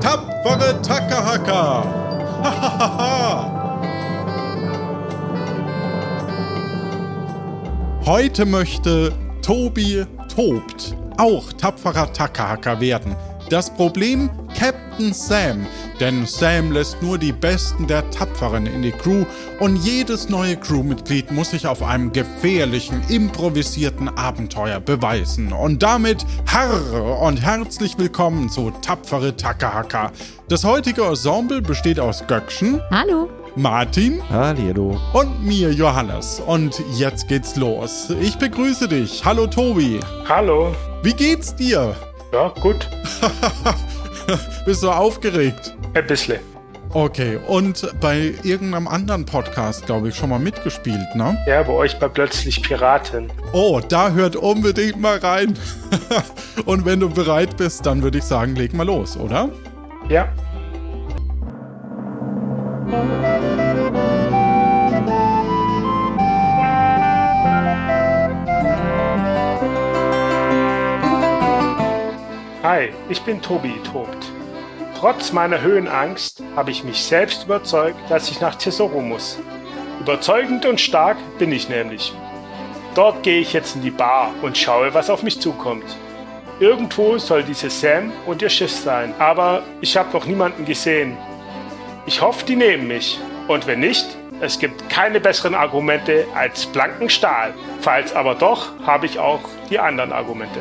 Tapfere Takahaka! Heute möchte Tobi tobt auch tapferer Takahaka werden. Das Problem Captain Sam, denn Sam lässt nur die Besten der Tapferen in die Crew und jedes neue Crewmitglied muss sich auf einem gefährlichen, improvisierten Abenteuer beweisen. Und damit Herr und herzlich willkommen zu Tapfere Takahaka. Das heutige Ensemble besteht aus Göckchen. Hallo. Martin. Hallo. Und mir, Johannes. Und jetzt geht's los. Ich begrüße dich. Hallo, Tobi. Hallo. Wie geht's dir? Ja, gut. Bist du aufgeregt? Ein bisschen. Okay, und bei irgendeinem anderen Podcast, glaube ich, schon mal mitgespielt, ne? Ja, bei euch bei Plötzlich Piraten. Oh, da hört unbedingt mal rein. und wenn du bereit bist, dann würde ich sagen, leg mal los, oder? Ja. Hi, ich bin Tobi Tobt. Trotz meiner Höhenangst habe ich mich selbst überzeugt, dass ich nach Tesoro muss. Überzeugend und stark bin ich nämlich. Dort gehe ich jetzt in die Bar und schaue, was auf mich zukommt. Irgendwo soll diese Sam und ihr Schiff sein, aber ich habe noch niemanden gesehen. Ich hoffe, die nehmen mich. Und wenn nicht, es gibt keine besseren Argumente als blanken Stahl. Falls aber doch, habe ich auch die anderen Argumente.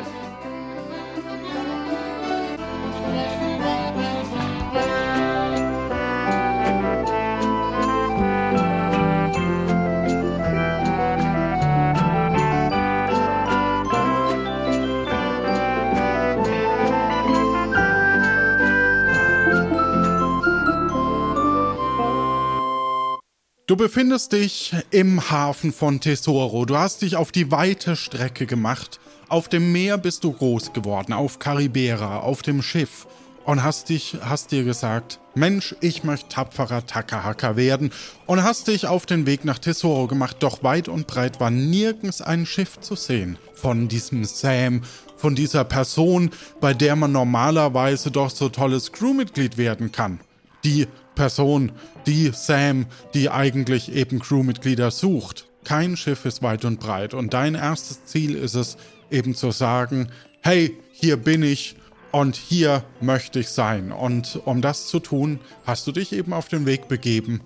Du befindest dich im Hafen von Tesoro. Du hast dich auf die weite Strecke gemacht. Auf dem Meer bist du groß geworden, auf Karibera, auf dem Schiff. Und hast dich, hast dir gesagt, Mensch, ich möchte tapferer Takahaka werden. Und hast dich auf den Weg nach Tesoro gemacht. Doch weit und breit war nirgends ein Schiff zu sehen. Von diesem Sam, von dieser Person, bei der man normalerweise doch so tolles Crewmitglied werden kann. Die Person, die Sam, die eigentlich eben Crewmitglieder sucht. Kein Schiff ist weit und breit und dein erstes Ziel ist es eben zu sagen, hey, hier bin ich und hier möchte ich sein. Und um das zu tun, hast du dich eben auf den Weg begeben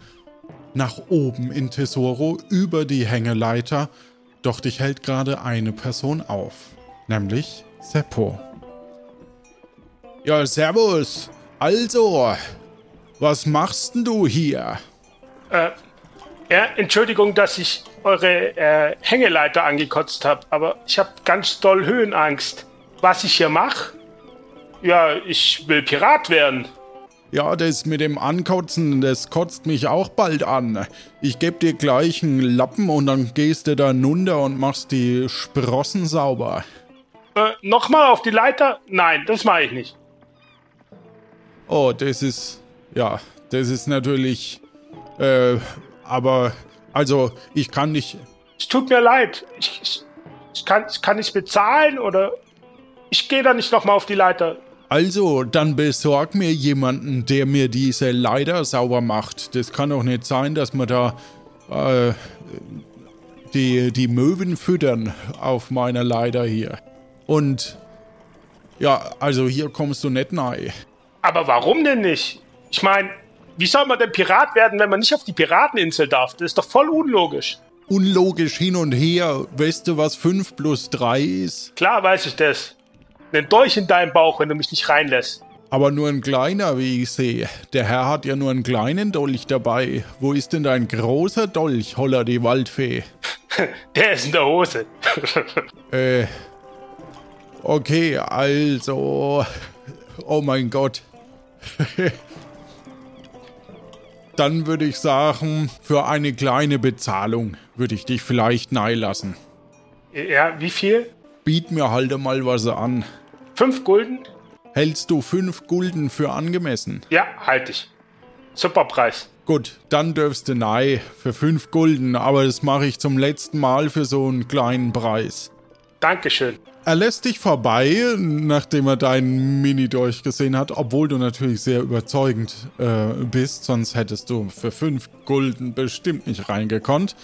nach oben in Tesoro über die Hängeleiter, doch dich hält gerade eine Person auf, nämlich Seppo. Ja, servus. Also, was machst denn du hier? Äh, ja, Entschuldigung, dass ich eure äh, Hängeleiter angekotzt habe, aber ich habe ganz doll Höhenangst. Was ich hier mache? Ja, ich will Pirat werden. Ja, das mit dem Ankotzen, das kotzt mich auch bald an. Ich geb dir gleich einen Lappen und dann gehst du da runter und machst die Sprossen sauber. Äh, nochmal auf die Leiter? Nein, das mache ich nicht. Oh, das ist. Ja, das ist natürlich. Äh, aber. Also, ich kann nicht. Es tut mir leid. Ich, ich, ich, kann, ich kann nicht bezahlen oder. Ich gehe da nicht nochmal auf die Leiter. Also, dann besorg mir jemanden, der mir diese Leiter sauber macht. Das kann doch nicht sein, dass wir da äh, die, die Möwen füttern auf meiner Leiter hier. Und ja, also hier kommst du nicht nahe. Aber warum denn nicht? Ich meine, wie soll man denn Pirat werden, wenn man nicht auf die Pirateninsel darf? Das ist doch voll unlogisch. Unlogisch hin und her. Weißt du, was 5 plus 3 ist? Klar weiß ich das. Ein Dolch in deinem Bauch, wenn du mich nicht reinlässt. Aber nur ein kleiner, wie ich sehe. Der Herr hat ja nur einen kleinen Dolch dabei. Wo ist denn dein großer Dolch, holla die Waldfee? Der ist in der Hose. Äh. Okay, also. Oh mein Gott. Dann würde ich sagen, für eine kleine Bezahlung würde ich dich vielleicht nahe lassen. ja, wie viel? Biet mir halt mal was an. Fünf Gulden? Hältst du fünf Gulden für angemessen? Ja, halte ich. Super Preis. Gut, dann dürfst du nahe für fünf Gulden, aber das mache ich zum letzten Mal für so einen kleinen Preis. Dankeschön. Er lässt dich vorbei, nachdem er deinen Mini durchgesehen hat, obwohl du natürlich sehr überzeugend äh, bist, sonst hättest du für fünf Gulden bestimmt nicht reingekonnt.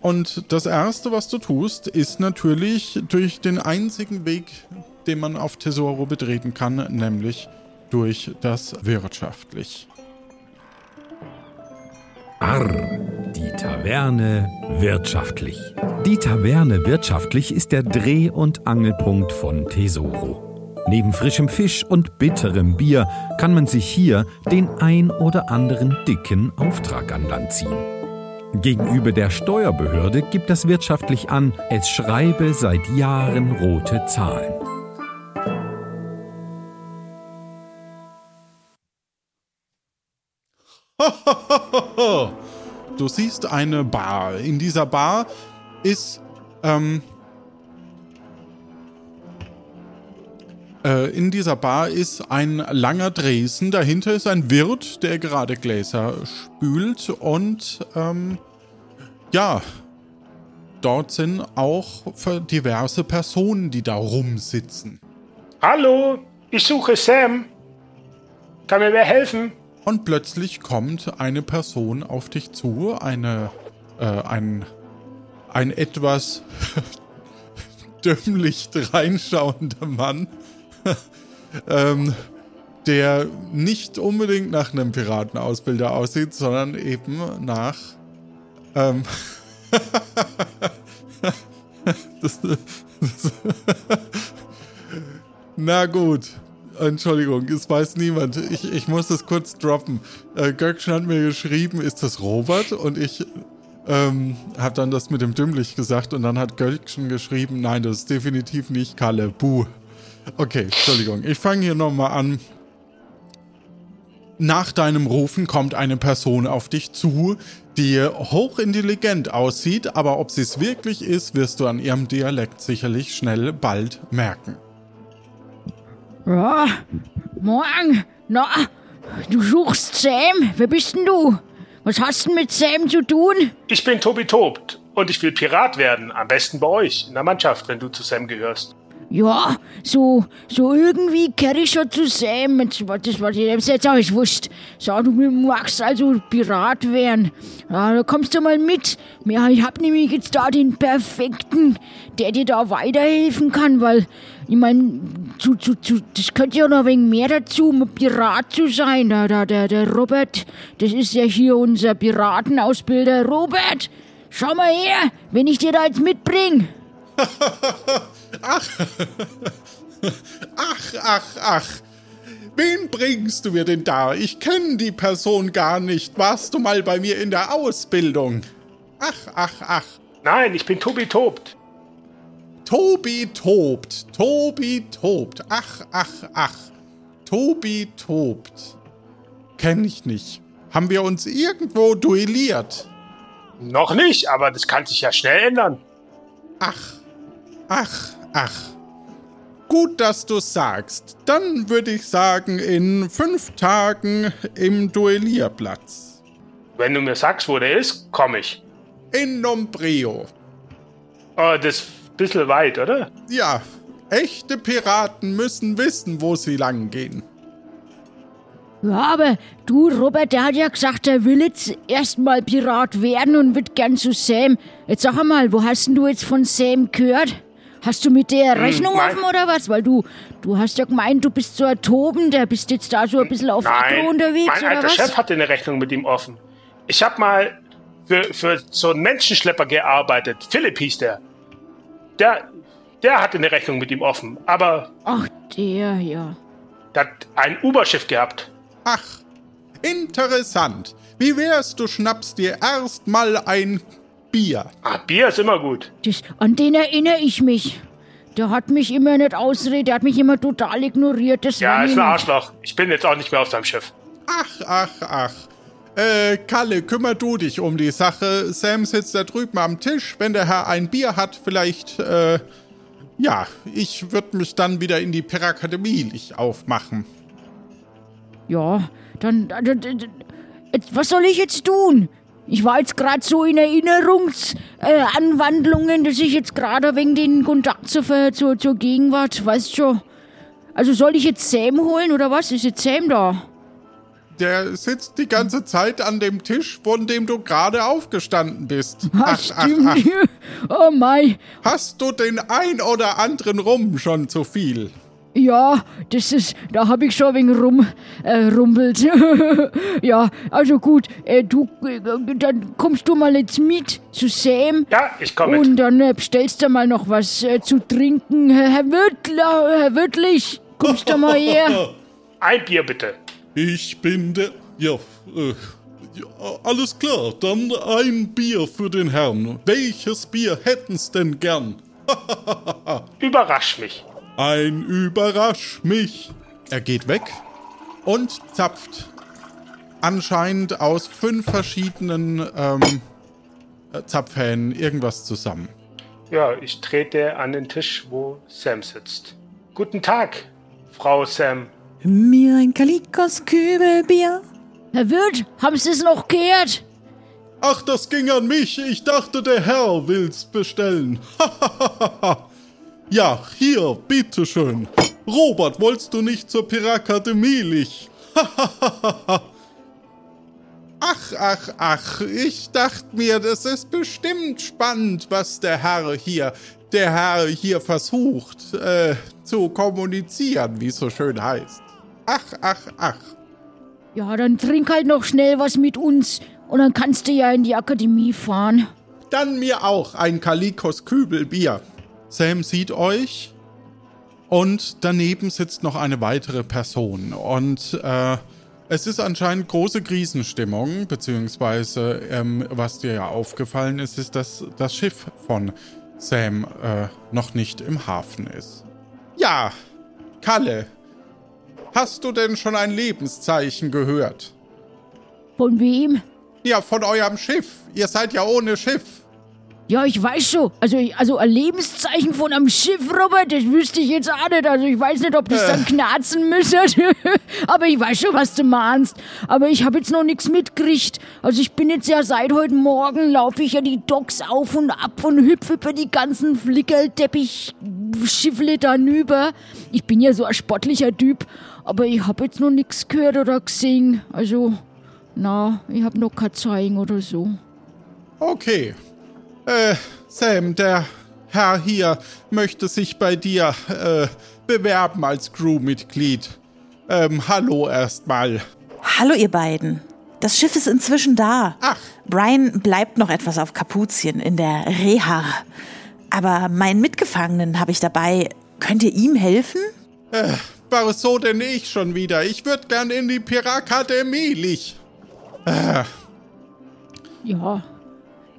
Und das Erste, was du tust, ist natürlich durch den einzigen Weg, den man auf Tesoro betreten kann, nämlich durch das Wirtschaftlich. Arr, die Taverne wirtschaftlich. Die Taverne wirtschaftlich ist der Dreh- und Angelpunkt von Tesoro. Neben frischem Fisch und bitterem Bier kann man sich hier den ein oder anderen dicken Auftrag an Land ziehen. Gegenüber der Steuerbehörde gibt das wirtschaftlich an, es schreibe seit Jahren rote Zahlen. Du siehst eine Bar. In dieser Bar ist ähm, äh, in dieser Bar ist ein langer Dresen. Dahinter ist ein Wirt, der gerade Gläser spült und ähm, ja, dort sind auch diverse Personen, die da rumsitzen. Hallo, ich suche Sam. Kann mir wer helfen? Und plötzlich kommt eine Person auf dich zu, eine, äh, ein, ein etwas dümmlich reinschauender Mann, ähm, der nicht unbedingt nach einem Piratenausbilder aussieht, sondern eben nach, ähm, das, das, na gut. Entschuldigung, es weiß niemand. Ich, ich muss das kurz droppen. Äh, Göckchen hat mir geschrieben, ist das Robert? Und ich ähm, habe dann das mit dem Dümmlich gesagt und dann hat Göckchen geschrieben, nein, das ist definitiv nicht Kalle. Buh. Okay, Entschuldigung. Ich fange hier nochmal an. Nach deinem Rufen kommt eine Person auf dich zu, die hochintelligent aussieht, aber ob sie es wirklich ist, wirst du an ihrem Dialekt sicherlich schnell bald merken. Ja, morgen. Na, du suchst Sam. Wer bist denn du? Was hast du mit Sam zu tun? Ich bin Tobi Tobt und ich will Pirat werden. Am besten bei euch in der Mannschaft, wenn du zu Sam gehörst. Ja, so, so irgendwie kehre ich schon zu Sam. Das, das, was ich jetzt auch ich wusste. So, du magst also Pirat werden. Ja, da kommst du mal mit. Ja, ich hab nämlich jetzt da den Perfekten, der dir da weiterhelfen kann, weil, ich meine, zu, zu, zu, das könnte ja noch ein wenig mehr dazu, um Pirat zu sein. Da, da, der, der Robert, das ist ja hier unser Piratenausbilder. Robert, schau mal her, wenn ich dir da jetzt mitbring. ach, ach, ach, ach. Wen bringst du mir denn da? Ich kenne die Person gar nicht. Warst du mal bei mir in der Ausbildung? Ach, ach, ach. Nein, ich bin Tobi Tobt. Tobi tobt, Tobi tobt. Ach, ach, ach. Tobi tobt. Kenn ich nicht. Haben wir uns irgendwo duelliert? Noch nicht, aber das kann sich ja schnell ändern. Ach, ach, ach. Gut, dass du sagst. Dann würde ich sagen, in fünf Tagen im Duellierplatz. Wenn du mir sagst, wo der ist, komme ich. In Nombrio. Oh, das ist ein bisschen weit, oder? Ja, echte Piraten müssen wissen, wo sie lang gehen. Ja, aber du, Robert, der hat ja gesagt, er will jetzt erstmal Pirat werden und wird gern zu Sam. Jetzt sag mal, wo hast denn du jetzt von Sam gehört? Hast du mit der Rechnung nein. offen oder was? Weil du, du hast ja gemeint, du bist so ein Toben, der bist jetzt da so ein bisschen auf Nein, Agro unterwegs mein oder alter was? Chef hatte eine Rechnung mit ihm offen. Ich habe mal für, für so einen Menschenschlepper gearbeitet. Philipp hieß der. Der, der hatte eine Rechnung mit ihm offen. Aber Ach, der, ja. der hat ein Uberschiff gehabt. Ach, interessant. Wie wär's, du schnappst dir erst mal ein Bier? Ah, Bier ist immer gut. Das, an den erinnere ich mich. Der hat mich immer nicht ausredet, der hat mich immer total ignoriert. Das Ja, war ist ein Arschloch. Ich bin jetzt auch nicht mehr auf seinem Schiff. Ach, ach, ach. Äh, Kalle, kümmer du dich um die Sache. Sam sitzt da drüben am Tisch. Wenn der Herr ein Bier hat, vielleicht, äh, ja, ich würde mich dann wieder in die Pirakademie aufmachen. Ja, dann, dann, dann, was soll ich jetzt tun? Ich war jetzt gerade so in Erinnerungsanwandlungen, äh, dass ich jetzt gerade wegen den Kontakt zur, zur, zur Gegenwart, weißt schon. Also soll ich jetzt Sam holen oder was? Ist jetzt Sam da? Der sitzt die ganze Zeit an dem Tisch, von dem du gerade aufgestanden bist. Ach, stimmt. Ach, ach. Oh mein. Hast du den ein oder anderen Rum schon zu viel? Ja, das ist, da habe ich schon ein wenig rum, äh, rumpelt. ja, also gut, äh, du, äh, dann kommst du mal jetzt mit zu Sam. Ja, ich komme Und dann äh, bestellst du mal noch was äh, zu trinken. Herr Wirtler, Herr Wirtlich, kommst du mal her? Ein Bier bitte. Ich bin der, ja, äh, ja, alles klar, dann ein Bier für den Herrn. Welches Bier hätten's denn gern? Überrasch mich. Ein Überrasch mich. Er geht weg und zapft anscheinend aus fünf verschiedenen ähm, Zapfhähnen irgendwas zusammen. Ja, ich trete an den Tisch, wo Sam sitzt. Guten Tag, Frau Sam. Mir ein Kalikos Kübelbier. Herr Wirt, haben Sie es noch gehört? Ach, das ging an mich. Ich dachte, der Herr will's bestellen. ja, hier, bitteschön. Robert, wolltest du nicht zur Pirakademie lich? ach, ach, ach, ich dachte mir, das ist bestimmt spannend, was der Herr hier, der Herr hier versucht äh, zu kommunizieren, wie es so schön heißt. Ach, ach, ach. Ja, dann trink halt noch schnell was mit uns und dann kannst du ja in die Akademie fahren. Dann mir auch ein Kalikos Kübelbier. Sam sieht euch und daneben sitzt noch eine weitere Person und äh, es ist anscheinend große Krisenstimmung, beziehungsweise ähm, was dir ja aufgefallen ist, ist, dass das Schiff von Sam äh, noch nicht im Hafen ist. Ja, Kalle, Hast du denn schon ein Lebenszeichen gehört? Von wem? Ja, von eurem Schiff. Ihr seid ja ohne Schiff. Ja, ich weiß schon. Also, also ein Lebenszeichen von einem Schiff, Robert, das wüsste ich jetzt auch nicht. Also ich weiß nicht, ob das äh. dann knarzen müsste. Aber ich weiß schon, was du meinst. Aber ich habe jetzt noch nichts mitgekriegt. Also ich bin jetzt ja seit heute Morgen, laufe ich ja die Docks auf und ab und hüpfe über die ganzen Flickerteppich-Schiffle da rüber. Ich bin ja so ein sportlicher Typ. Aber ich habe jetzt noch nichts gehört oder gesehen. Also, na, ich habe noch kein Zeichen oder so. Okay. Äh, Sam, der Herr hier möchte sich bei dir äh, bewerben als Crewmitglied. Ähm, hallo erstmal. Hallo ihr beiden. Das Schiff ist inzwischen da. Ach. Brian bleibt noch etwas auf Kapuzien in der Reha. Aber meinen Mitgefangenen habe ich dabei. Könnt ihr ihm helfen? Äh, so denn ich schon wieder? Ich würde gern in die Pirakademie, Lich. Äh. Ja,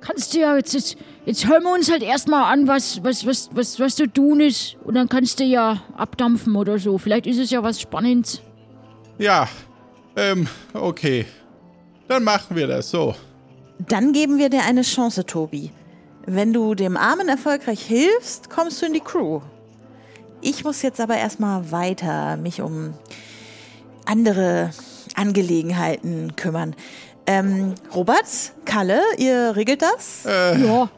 kannst du ja jetzt, jetzt, jetzt hören wir uns halt erstmal an, was, was, was, was, was zu tun ist. Und dann kannst du ja abdampfen oder so. Vielleicht ist es ja was Spannendes. Ja, ähm, okay. Dann machen wir das so. Dann geben wir dir eine Chance, Tobi. Wenn du dem Armen erfolgreich hilfst, kommst du in die Crew. Ich muss jetzt aber erstmal weiter mich um andere Angelegenheiten kümmern. Ähm, Robert, Kalle, ihr regelt das? Äh. Ja,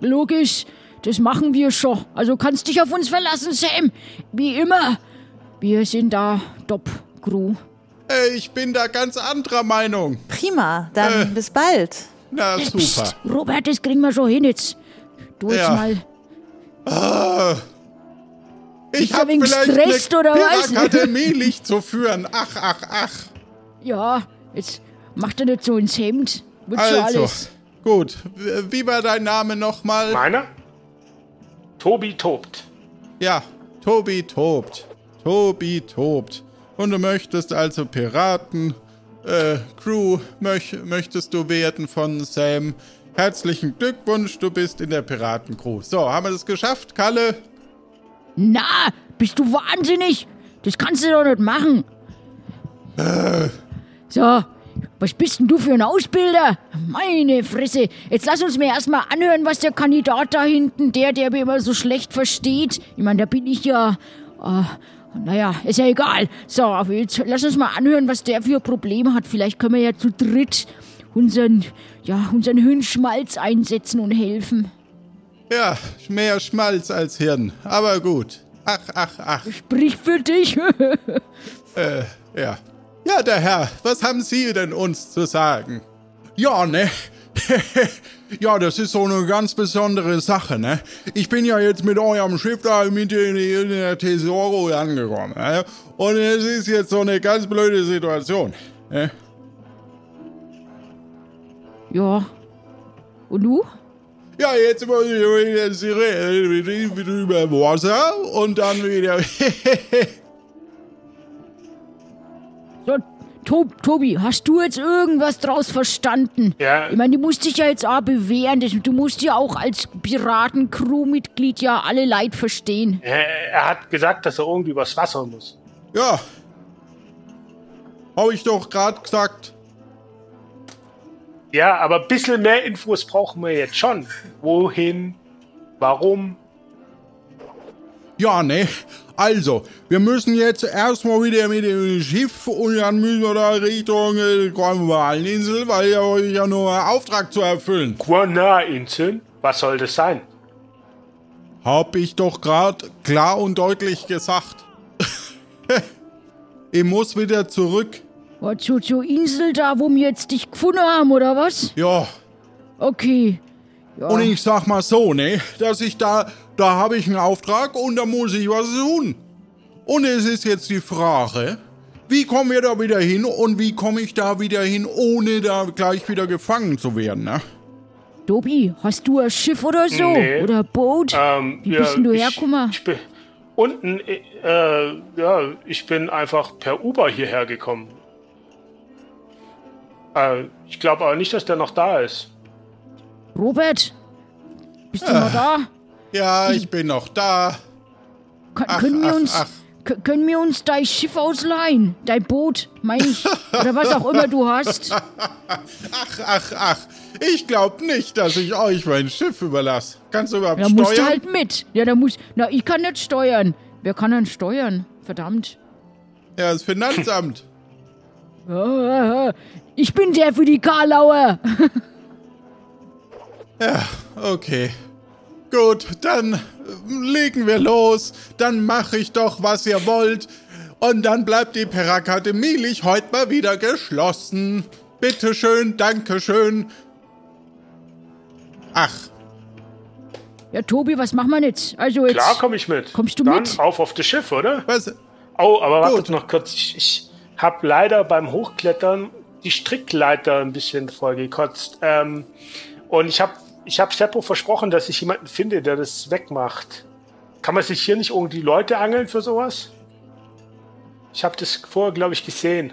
logisch. Das machen wir schon. Also kannst dich auf uns verlassen, Sam. Wie immer. Wir sind da Top-Crew. Äh, ich bin da ganz anderer Meinung. Prima, dann äh. bis bald. Na, super. Psst, Robert, das kriegen wir schon hin jetzt. Du jetzt ja. mal. Ah. Ich habe vielleicht eine Akademie zu führen. Ach, ach, ach. Ja, jetzt macht er nicht so ins Hemd. Wird also, alles. gut. Wie war dein Name nochmal? Meiner? Tobi tobt. Ja, Tobi tobt. Tobi tobt. Und du möchtest also Piraten, äh, Crew möch, möchtest du werden von Sam. Herzlichen Glückwunsch, du bist in der Piratencrew. So, haben wir das geschafft, Kalle? Na, bist du wahnsinnig? Das kannst du doch nicht machen. Äh. So, was bist denn du für ein Ausbilder? Meine Fresse. Jetzt lass uns mir erstmal anhören, was der Kandidat da hinten, der, der mir immer so schlecht versteht. Ich meine, da bin ich ja. Äh, naja, ist ja egal. So, jetzt lass uns mal anhören, was der für Probleme hat. Vielleicht können wir ja zu dritt unseren, ja, unseren Hirnschmalz einsetzen und helfen. Ja, mehr Schmalz als Hirn. Aber gut. Ach, ach, ach. Sprich für dich. Äh, ja. Ja, der Herr, was haben Sie denn uns zu sagen? Ja, ne? ja, das ist so eine ganz besondere Sache, ne? Ich bin ja jetzt mit eurem Schiff da mit in, in der Tesoro angekommen, ne? Und es ist jetzt so eine ganz blöde Situation, ne? ja. Und du? Ja, jetzt muss ich wieder über Wasser und dann wieder. Tob, Tobi, hast du jetzt irgendwas draus verstanden? Ja. Ich meine, du musst dich ja jetzt auch bewähren. Du musst ja auch als Piraten-Crew-Mitglied ja alle Leid verstehen. Er, er hat gesagt, dass er irgendwie übers Wasser muss. ja. Hab ich doch grad gesagt. Ja, aber ein bisschen mehr Infos brauchen wir jetzt schon. Wohin? Warum? Ja, ne? Also, wir müssen jetzt erstmal wieder mit dem Schiff und dann müssen wir da Richtung äh, Kornwaleninsel, weil ja euch ja nur einen Auftrag zu erfüllen. Guana-Inseln? Was soll das sein? Hab ich doch grad klar und deutlich gesagt. ich muss wieder zurück. Was, zu, zur Insel da, wo wir jetzt dich gefunden haben, oder was? Ja, Okay. Ja. und ich sag mal so, ne? Dass ich da, da habe ich einen Auftrag und da muss ich was tun. Und es ist jetzt die Frage, wie kommen wir da wieder hin und wie komme ich da wieder hin, ohne da gleich wieder gefangen zu werden, ne? Tobi, hast du ein Schiff oder so? Nee. Oder ein Boot? Ähm, Wie bist denn du ich- hergekommen? Ich bin unten, äh, ja, ich bin einfach per Uber hierher gekommen. Äh, ich glaube aber nicht, dass der noch da ist. Robert, bist du noch da? Ja, ich bin noch da. Kann, Ach, können, wir ach, uns, ach. k- können wir uns dein Schiff ausleihen? Dein Boot, meine ich. Oder was auch immer du hast. Ach, ach, ach. Ich glaub nicht, dass ich euch mein Schiff überlasse. Kannst du überhaupt Da musst du steuern? halt mit. Ja, da muss. Na, ich kann nicht steuern. Wer kann denn steuern? Verdammt. Ja, das Finanzamt. Ich bin der für die Karlauer. Okay. Gut, dann äh, legen wir los. Dann mache ich doch, was ihr wollt. Und dann bleibt die Perakademie Lich heute mal wieder geschlossen. Bitteschön, Dankeschön. Ach, Ja, Tobi, was machen wir jetzt? Also jetzt. Klar komme ich mit. Kommst du Dann mit? auf auf das Schiff, oder? was? Oh, aber wartet Gut. noch kurz. Ich, ich habe leider beim Hochklettern die Strickleiter ein bisschen vollgekotzt. Ähm, und ich habe ich hab Seppo versprochen, dass ich jemanden finde, der das wegmacht. Kann man sich hier nicht irgendwie Leute angeln für sowas? Ich habe das vorher, glaube ich, gesehen.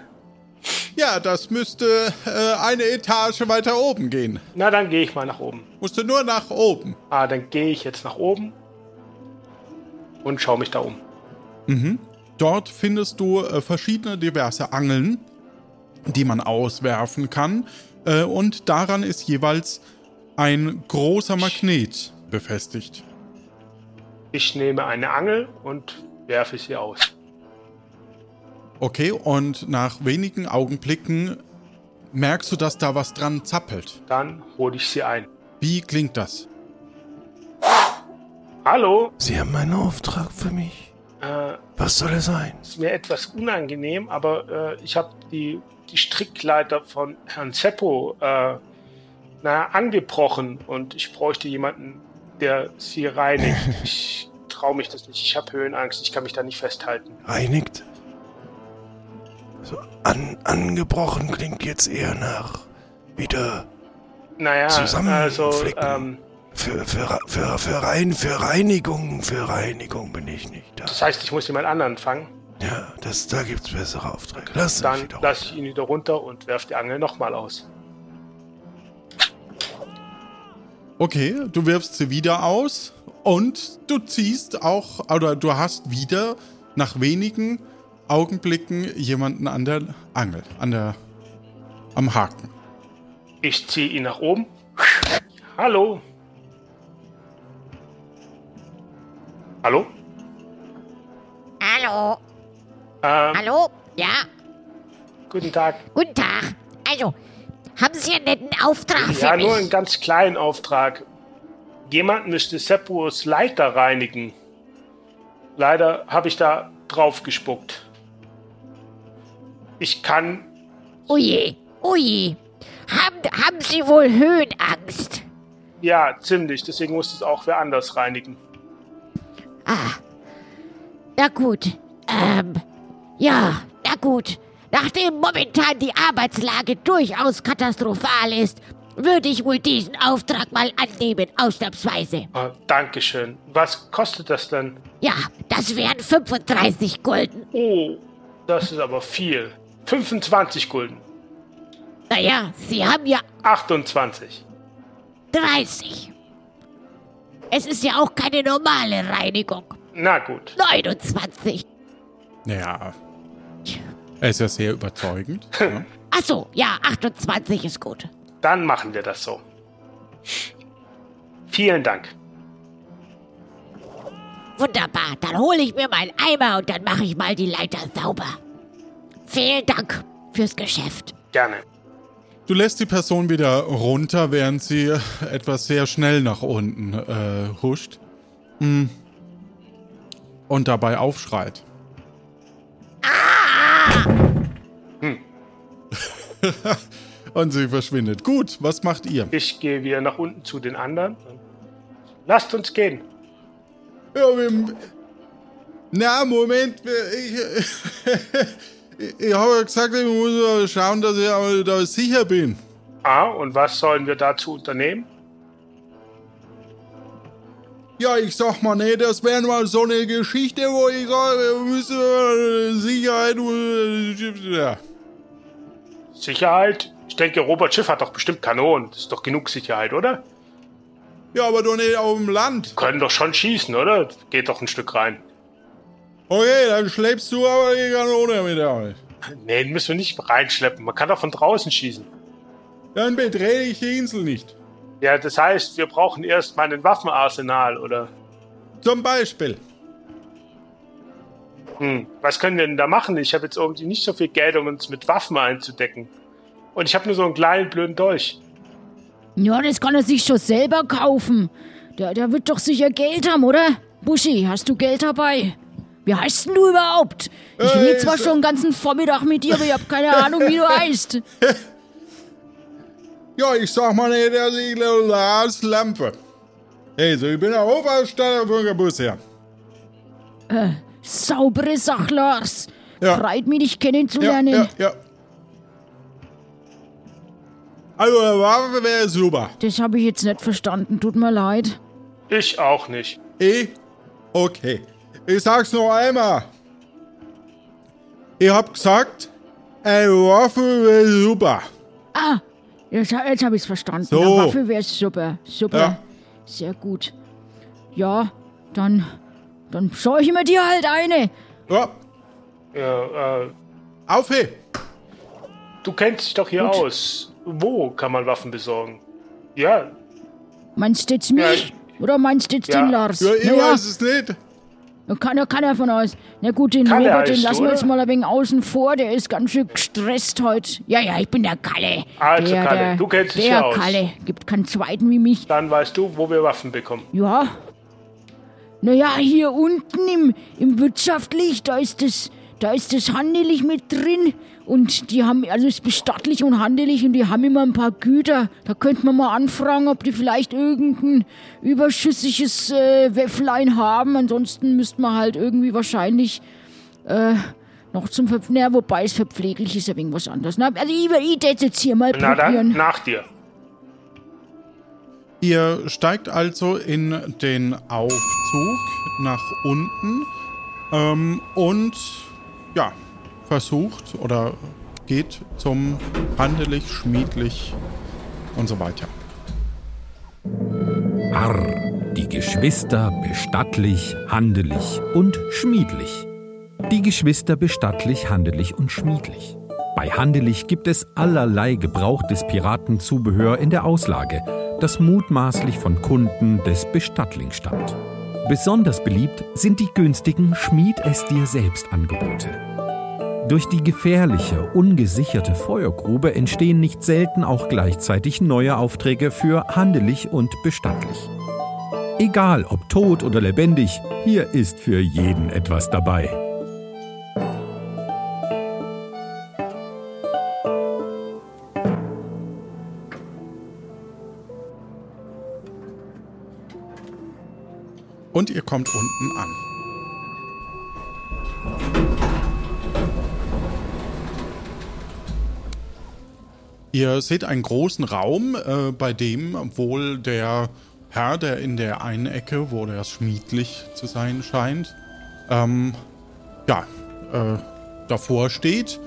Ja, das müsste äh, eine Etage weiter oben gehen. Na, dann gehe ich mal nach oben. Musste nur nach oben. Ah, dann gehe ich jetzt nach oben und schaue mich da um. Dort findest du äh, verschiedene diverse Angeln, die man auswerfen kann. Äh, und daran ist jeweils ein großer Magnet befestigt. Ich nehme eine Angel und werfe sie aus. Okay, und nach wenigen Augenblicken merkst du, dass da was dran zappelt. Dann hole ich sie ein. Wie klingt das? Hallo? Sie haben einen Auftrag für mich. Äh, Was soll er sein? ist mir etwas unangenehm, aber äh, ich habe die, die Strickleiter von Herrn Seppo äh, na, angebrochen und ich bräuchte jemanden, der sie reinigt. Ich traue mich das nicht. Ich habe Höhenangst. Ich kann mich da nicht festhalten. Reinigt? So an, angebrochen klingt jetzt eher nach wieder Naja, also ähm, für, für, für, für, rein, für Reinigung, für Reinigung bin ich nicht da. das heißt, ich muss jemand anderen fangen. Ja, das, da gibt's bessere Aufträge. Lass Dann lasse ich ihn wieder runter und werfe die Angel nochmal aus. Okay, du wirfst sie wieder aus und du ziehst auch, oder du hast wieder nach wenigen Augenblicken jemanden an der Angel, an der, am Haken. Ich ziehe ihn nach oben. Hallo? Hallo? Hallo, Ähm, hallo, ja, Guten Tag. guten Tag. Also, Haben Sie einen netten Auftrag für Ja, mich? nur einen ganz kleinen Auftrag. Jemand müsste Seppurs Leiter reinigen. Leider habe ich da drauf gespuckt. Ich kann. Oje, oje. Haben, haben Sie wohl Höhenangst? Ja, ziemlich. Deswegen muss es auch wer anders reinigen. Na gut. Ähm, ja, na gut. Nachdem momentan die Arbeitslage durchaus katastrophal ist, würde ich wohl diesen Auftrag mal annehmen, ausnahmsweise. Ah, Dankeschön. Was kostet das denn? Ja, das wären 35 Gulden. Oh, das ist aber viel. 25 Gulden. Naja, Sie haben ja 28. 30. Es ist ja auch keine normale Reinigung. Na gut. 29. Naja, er ist ja sehr überzeugend. ne? Ach so, ja, 28 ist gut. Dann machen wir das so. Vielen Dank. Wunderbar, dann hole ich mir meinen Eimer und dann mache ich mal die Leiter sauber. Vielen Dank fürs Geschäft. Gerne. Du lässt die Person wieder runter, während sie etwas sehr schnell nach unten äh, huscht. Mm. Und dabei aufschreit. Und sie verschwindet. Gut, was macht ihr? Ich gehe wieder nach unten zu den anderen. Lasst uns gehen. Ja, wir, na, Moment. Ich, ich habe ja gesagt, ich muss schauen, dass ich da sicher bin. Ah, und was sollen wir dazu unternehmen? Ja, ich sag mal, nee, das wäre mal so eine Geschichte, wo ich sage, wir müssen äh, Sicherheit. äh, Ja. Sicherheit? Ich denke, Robert Schiff hat doch bestimmt Kanonen. Das ist doch genug Sicherheit, oder? ja, aber doch nicht auf dem Land. Können doch schon schießen, oder? Geht doch ein Stück rein. Okay, dann schleppst du aber die Kanone mit auf. Nee, den müssen wir nicht reinschleppen. Man kann doch von draußen schießen. Dann betrete ich die Insel nicht. Ja, das heißt, wir brauchen erst mal ein Waffenarsenal, oder? Zum Beispiel. Hm, was können wir denn da machen? Ich habe jetzt irgendwie nicht so viel Geld, um uns mit Waffen einzudecken. Und ich habe nur so einen kleinen blöden Dolch. Ja, das kann er sich schon selber kaufen. Der, der wird doch sicher Geld haben, oder? Buschi, hast du Geld dabei? Wie heißt denn du überhaupt? Ich Äh, rede zwar ist- schon den ganzen Vormittag mit dir, aber ich habe keine Ahnung, wie du heißt. Ja, ich sag mal nicht, dass ich Lars Lampe. Also, ich bin der Hofausstatter von der Bus her. Saubere Sache, Lars. Ja. Freut mich, dich Ja, kennenzulernen. ja, ja. Also, eine Waffe wäre super. Das habe ich jetzt nicht verstanden, tut mir leid. Ich auch nicht. Ich? Okay. Ich sag's noch einmal. Ich hab gesagt, eine Waffe wäre super. Ah, jetzt, jetzt habe ich es verstanden. So. Eine Waffe wäre super. Super. Ja. Sehr gut. Ja, dann, dann schaue ich mir dir halt eine. Ja, Ja, äh, auf he. du kennst dich doch hier Gut. aus. Wo kann man Waffen besorgen? Ja, Meinst du jetzt mich? Oder meinst du jetzt Ja. den Lars? Ja, ich Naja, weiß es nicht. Kann, er- kann er von aus. Na gut, den Kalle Robert, den lassen wir jetzt mal ein wenig außen vor. Der ist ganz schön gestresst heute. Ja, ja, ich bin der Kalle. Also, der, Kalle, der, du kennst dich Der hier aus. Kalle. Gibt keinen zweiten wie mich. dann weißt du, wo wir Waffen bekommen. Ja. Naja, hier unten im, im Wirtschaftlich, da ist das, da ist das handelig mit drin. Und die haben, also es ist bestattlich und handelig und die haben immer ein paar Güter. Da könnte man mal anfragen, ob die vielleicht irgendein überschüssiges äh, Wäfflein haben. Ansonsten müsste man halt irgendwie wahrscheinlich äh, noch zum Ver naja, wobei es verpfleglich ist ja wegen was anderes. Na, also ich, tät jetzt hier mal Na dann, probieren. nach dir. Ihr steigt also in den Aufzug nach unten ähm, und ja, versucht oder geht zum handelig, schmiedlich und so weiter. Arr, die Geschwister bestattlich, handelig und schmiedlich. Die Geschwister bestattlich, handelig und schmiedlich. Bei Handelig gibt es allerlei gebrauchtes Piratenzubehör in der Auslage, das mutmaßlich von Kunden des Bestattlings stammt. Besonders beliebt sind die günstigen Schmied es dir selbst Angebote. Durch die gefährliche, ungesicherte Feuergrube entstehen nicht selten auch gleichzeitig neue Aufträge für handelig und bestattlich. Egal ob tot oder lebendig, hier ist für jeden etwas dabei. Und ihr kommt unten an. Ihr seht einen großen Raum, äh, bei dem wohl der Herr, der in der einen Ecke, wo der schmiedlich zu sein scheint, ähm, ja, äh, davor steht.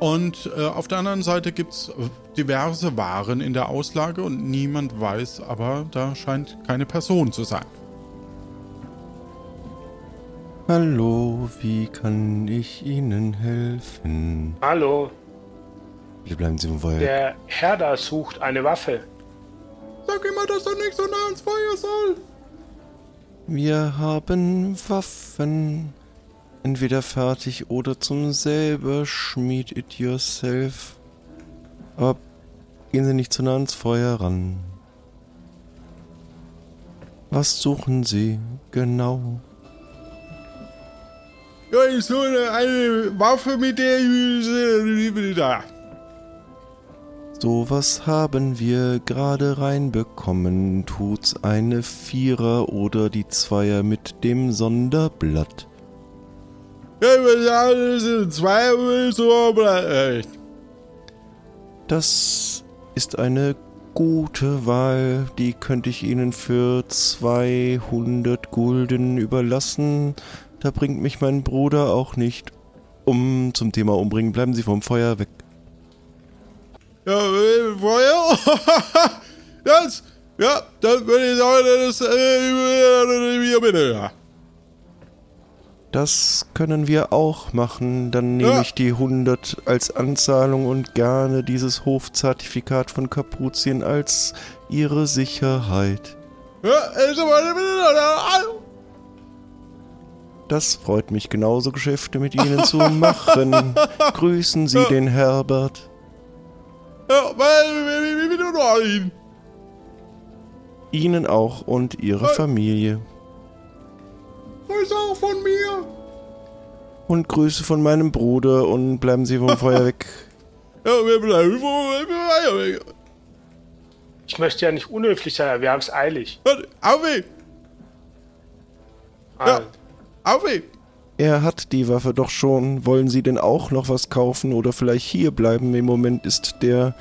Und äh, auf der anderen Seite gibt es diverse Waren in der Auslage und niemand weiß, aber da scheint keine Person zu sein. Hallo, wie kann ich Ihnen helfen? Hallo, Hier bleiben Sie vom Feuer. der Herr da sucht eine Waffe. Sag immer, dass er nicht so nah ans Feuer soll. Wir haben Waffen. Entweder fertig oder zum selber schmied it yourself. Aber gehen Sie nicht zu nah ans Feuer ran. Was suchen Sie genau? Ja, ich suche eine Waffe, mit der ich... Da. Sowas haben wir gerade reinbekommen. Tut's eine Vierer oder die Zweier mit dem Sonderblatt. Ja, das sind zwei so, aber... Äh, Das ist eine gute Wahl. Die könnte ich Ihnen für 200 Gulden überlassen. Da bringt mich mein Bruder auch nicht um. Zum Thema umbringen, bleiben Sie vom Feuer weg. Ja, äh, Feuer? das... Ja, dann würde ich sagen, das... Äh, hier bitte, ja. Das können wir auch machen. Dann nehme Ja. ich die 100 als Anzahlung und gerne dieses Hofzertifikat von Kapuzien als Ihre Sicherheit. Ja, also. Das freut mich genauso, Geschäfte mit Ihnen zu machen. Grüßen Sie den Herbert. Ja, weil, wie, wie, wie du noch ihn. Ihnen auch und Ihre Familie. Grüß auch von mir. Und Grüße von meinem Bruder und bleiben Sie vom Feuer weg. Ja, wir bleiben vor. Ich möchte ja nicht unhöflich sein, aber wir haben es eilig. Auf Ja. Auf ihn. Er hat die Waffe doch schon. Wollen Sie denn auch noch was kaufen oder vielleicht hier bleiben? Im Moment ist der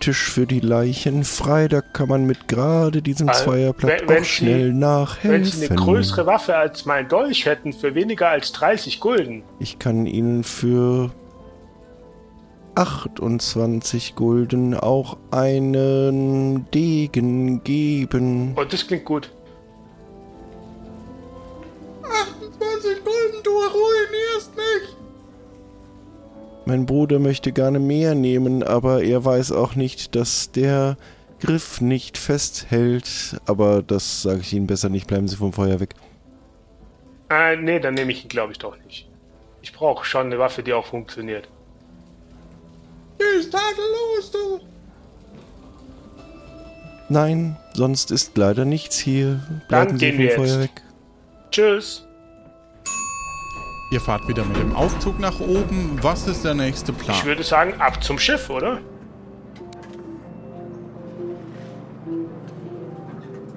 Tisch für die Leichen frei. Da kann man mit gerade diesem Also, Zweierblatt wenn- wenn auch schnell Sie- nachhelfen. Wenn Sie eine größere Waffe als mein Dolch hätten für weniger als 30 Gulden. Ich kann Ihnen für 28 Gulden auch einen Degen geben. Oh, das klingt gut. Du ruinierst mich. Mein Bruder möchte gerne mehr nehmen, aber er weiß auch nicht, dass der Griff nicht festhält. Aber das sage ich Ihnen besser nicht. Bleiben Sie vom Feuer weg. Äh, nee, dann nehme ich ihn, glaube ich, doch nicht. Ich brauche schon eine Waffe, die auch funktioniert. Die ist tadellos, du. Nein, sonst ist leider nichts hier. Bleiben Dann Sie gehen vom wir Feuer jetzt. weg. Tschüss. Ihr fahrt wieder mit dem Aufzug nach oben. Was ist der nächste Plan? Ich würde sagen, ab zum Schiff, oder?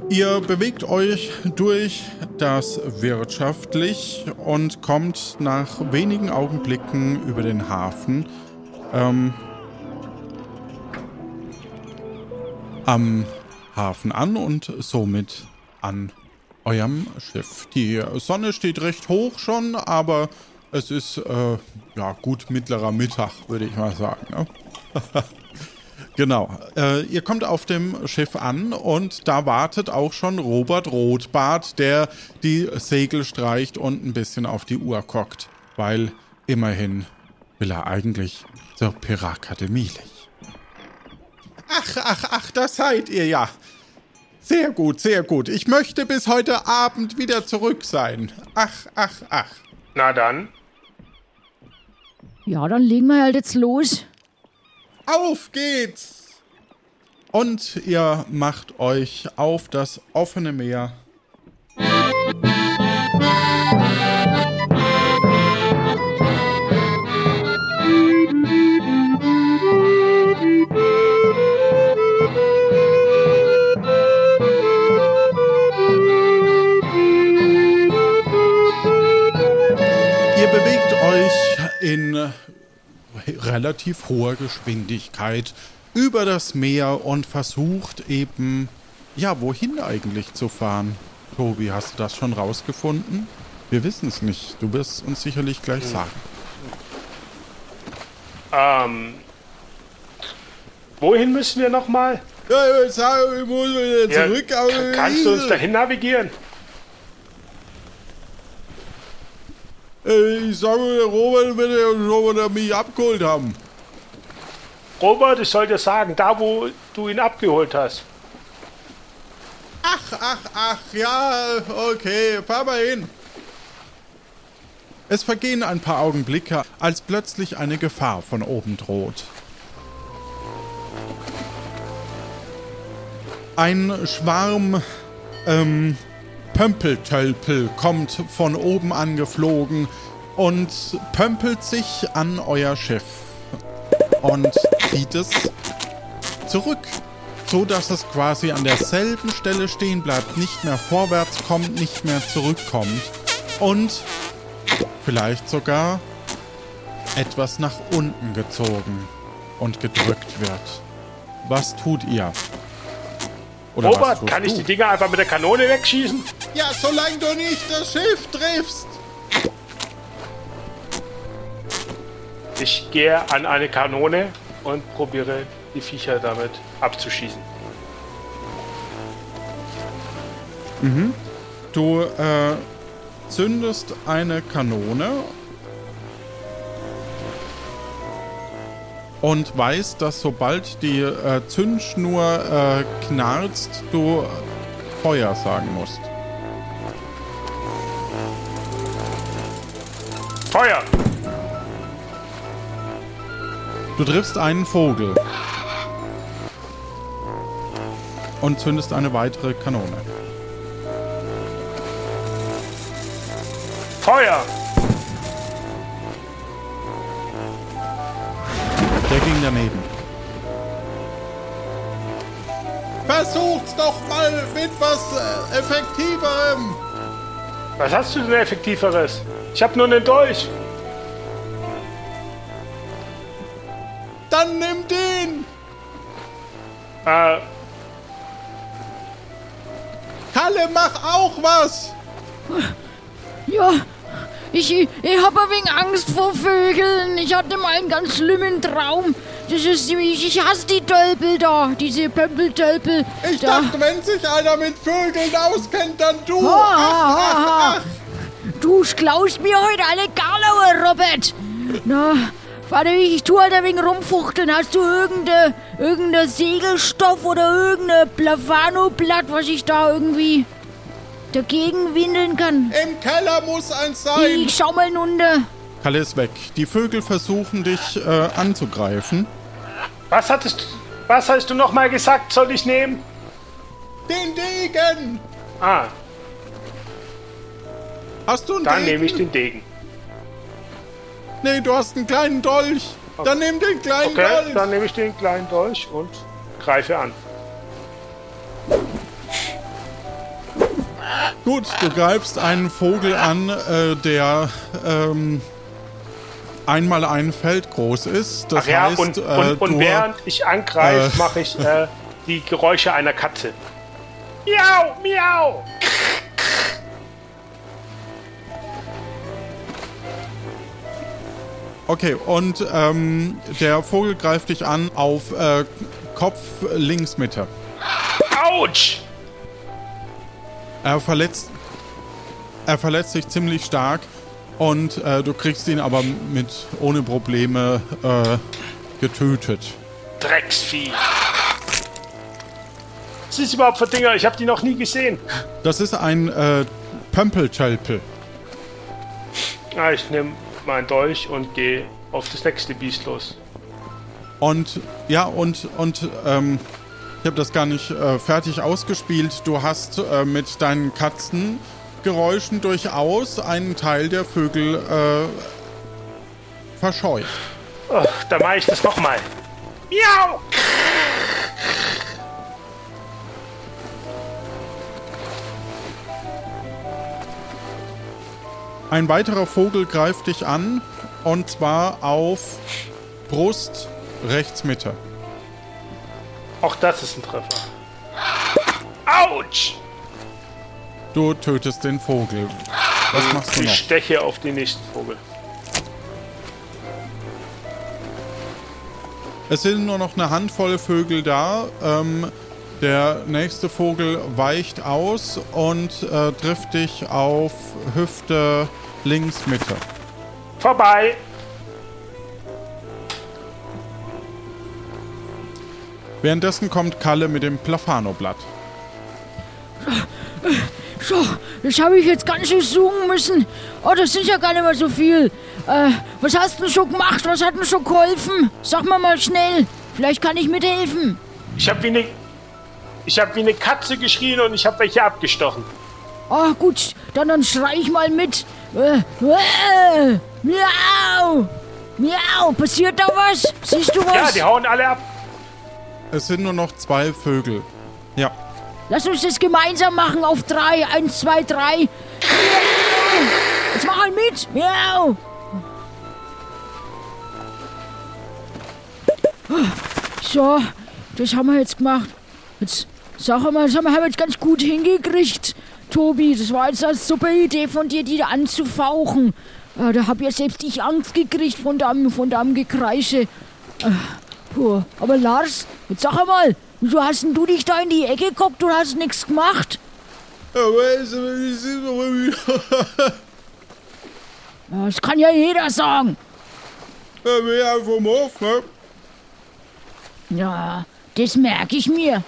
Ihr bewegt euch durch das wirtschaftlich und kommt nach wenigen Augenblicken über den Hafen ähm, am Hafen an und somit an eurem Schiff. Die Sonne steht recht hoch schon, aber es ist äh, ja gut mittlerer Mittag, würde ich mal sagen. Ne? Genau. Äh, ihr kommt auf dem Schiff an und da wartet auch schon Robert Rotbart, der die Segel streicht und ein bisschen auf die Uhr guckt. Weil immerhin will er eigentlich zur Piratakademie. Ach, ach, ach, das seid ihr ja. Sehr gut, sehr gut. Ich möchte bis heute Abend wieder zurück sein. Ach, ach, ach. Na dann. Ja, dann legen wir halt jetzt los. Auf geht's! Und ihr macht euch auf das offene Meer. Relativ hoher Geschwindigkeit über das Meer und versucht eben, ja, wohin eigentlich zu fahren. Tobi, hast du das schon rausgefunden? Wir wissen es nicht. Du wirst uns sicherlich gleich sagen. Ähm. Wohin müssen wir nochmal? Ja, ich muss wieder Ja, zurück die kannst du uns dahin navigieren? Ich sage, Robert ja schon wieder mich abgeholt haben. Robert, ich soll dir sagen, da wo du ihn abgeholt hast. Ach, ach, ach, ja, okay, fahr mal hin. Es vergehen ein paar Augenblicke, als plötzlich eine Gefahr von oben droht. Ein Schwarm ähm, Pömpeltölpel kommt von oben angeflogen und pömpelt sich an euer Schiff und zieht es zurück, so dass es quasi an derselben Stelle stehen bleibt, nicht mehr vorwärts kommt, nicht mehr zurückkommt und vielleicht sogar etwas nach unten gezogen und gedrückt wird. Was tut ihr? Oder Robert, kann ich du? die Dinger einfach mit der Kanone wegschießen? Ja, solange du nicht das Schiff triffst. Ich gehe an eine Kanone und probiere die Viecher damit abzuschießen. Du äh, zündest eine Kanone und weißt, dass sobald die äh, Zündschnur äh, knarzt, du Feuer sagen musst. Feuer! Du triffst einen Vogel und zündest eine weitere Kanone. Feuer! Ging daneben. Versucht's doch mal mit was äh, Effektiverem. Was hast du denn effektiveres? Ich habe nur einen Dolch. Dann nimm den. Äh, Kalle, mach auch was. Ja, ich, ich hab ein wenig Angst vor Vögeln. Ich hatte mal einen ganz schlimmen Traum. Das ist, ich, ich hasse die Tölpel da, diese Pömpeltölpel. Ich da. dachte, wenn sich einer mit Vögeln auskennt, dann du. Ha, ha, ha. ach. Du klaust mir heute alle Galauer, Robert. Na, warte, ich tu halt ein wenig rumfuchteln. Hast du irgendein irgendein Segelstoff oder irgendein Blavano-Blatt, was ich da irgendwie dagegen windeln kann? Im Keller muss eins sein. Ich schau mal runter. Kalle ist weg. Die Vögel versuchen dich äh, anzugreifen. was hattest Was hast du nochmal gesagt, soll ich nehmen? Den Degen. Ah, Hast du einen dann Degen? nehme ich den Degen. Nee, du hast einen kleinen Dolch. Dann nimm den kleinen Okay, Dolch. dann nehme ich den kleinen Dolch und greife an. Gut, du greifst einen Vogel an, äh, der ähm, einmal ein Feld groß ist. Das Ach ja, heißt, und, äh, und, und du, während ich angreife, äh, mache ich äh, die Geräusche einer Katze. Miau, miau. Okay, und ähm, der Vogel greift dich an auf äh, Kopf links Mitte. Autsch! Er verletzt, er verletzt sich ziemlich stark und äh, du kriegst ihn aber mit ohne Probleme äh, getötet. Drecksvieh. Was ist überhaupt für Dinger? Ich habe die noch nie gesehen. Das ist ein äh, Pömpeltölpel. Ah, ich nehme meinen Dolch und gehe auf das nächste Biest los. Und ja, und, und ähm, ich habe das gar nicht äh, fertig ausgespielt. Du hast äh, mit deinen Katzengeräuschen durchaus einen Teil der Vögel äh, verscheucht. Oh, da mache ich das nochmal. Miau! Ein weiterer Vogel greift dich an und zwar auf Brust rechts Mitte. Auch das ist ein Treffer. Autsch! Du tötest den Vogel. Was machst du Ich noch? steche auf den nächsten Vogel. Es sind nur noch eine Handvoll Vögel da. Ähm, der nächste Vogel weicht aus und äh, trifft dich auf Hüfte links Mitte. Vorbei! Währenddessen kommt Kalle mit dem Plafano-Blatt. So, das habe ich jetzt ganz schön suchen müssen. Oh, das sind ja gar nicht mehr so viel. Äh, was hast du denn schon gemacht? Was hat denn schon geholfen? Sag mal mal schnell. Vielleicht kann ich mithelfen. Ich habe wie eine ich habe wie eine Katze geschrien und ich habe welche abgestochen. Ah, gut, dann, dann schrei ich mal mit. Äh, äh, miau! Miau! Passiert da was? Siehst du was? Ja, die hauen alle ab. Es sind nur noch zwei Vögel. Ja. Lass uns das gemeinsam machen auf drei. Eins, zwei, drei. Jetzt mach mal mit. Miau! So, das haben wir jetzt gemacht. Jetzt sag mal, das haben wir jetzt ganz gut hingekriegt, Tobi. Das war jetzt eine super Idee von dir, die da anzufauchen. Äh, da hab ja selbst ich Angst gekriegt von deinem, von deinem Gekreische. Puh. Aber Lars, jetzt sag mal, wieso hast denn du dich da in die Ecke geguckt und hast nichts gemacht? Das kann ja jeder sagen. Ja, das merke ich mir.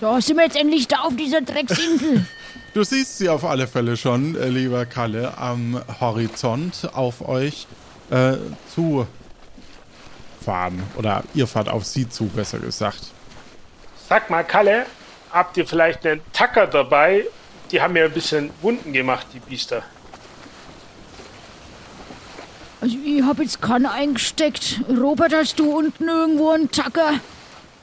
So, sind wir jetzt endlich da auf dieser Drecksinsel. Du siehst sie auf alle Fälle schon, äh, lieber Kalle, am Horizont auf euch äh, zu fahren. Oder ihr fahrt auf sie zu, besser gesagt. Sag mal, Kalle, habt ihr vielleicht einen Tacker dabei? Die haben mir ein bisschen Wunden gemacht, die Biester. Also, ich habe jetzt keinen eingesteckt. Robert, hast du unten irgendwo einen Tacker?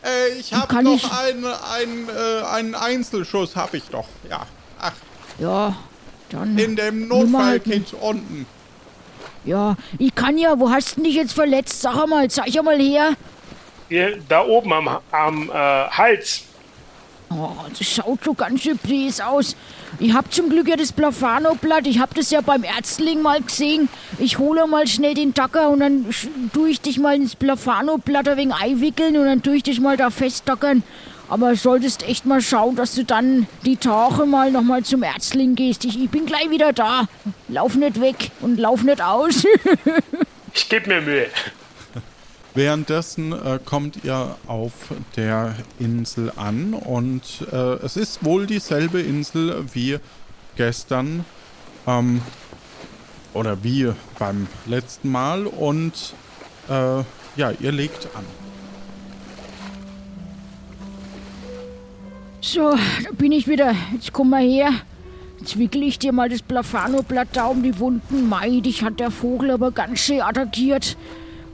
Äh, ich hab Kann noch ich- einen, einen, äh, einen Einzelschuss, hab ich doch. Ja. Ach, Ja, dann. in dem halt Notfallkit unten. Ja, ich kann ja. Wo hast du dich jetzt verletzt? Sag mal, zeig ja mal her. Ihr, da oben am, am äh, Hals. Oh, das schaut so ganz schön bläs aus. Ich hab zum Glück ja das Plafano-Blatt. Ich hab das ja beim Ärztling mal gesehen. Ich hole mal schnell den Tacker und dann tue ich dich mal ins Plafano-Blatt ein wenig einwickeln und dann tue ich dich mal da festtackern. Aber solltest echt mal schauen, dass du dann die Tage mal nochmal zum Ärztling gehst. Ich, ich bin gleich wieder da. Lauf nicht weg und lauf nicht aus. Ich gebe mir Mühe. Währenddessen äh, kommt ihr auf der Insel an und äh, es ist wohl dieselbe Insel wie gestern ähm, oder wie beim letzten Mal und äh, ja, ihr legt an. So, da bin ich wieder. Jetzt komm mal her. Jetzt wickel ich dir mal das Plafano-Blatt da um die Wunden. Mei, dich hat der Vogel aber ganz schön attackiert.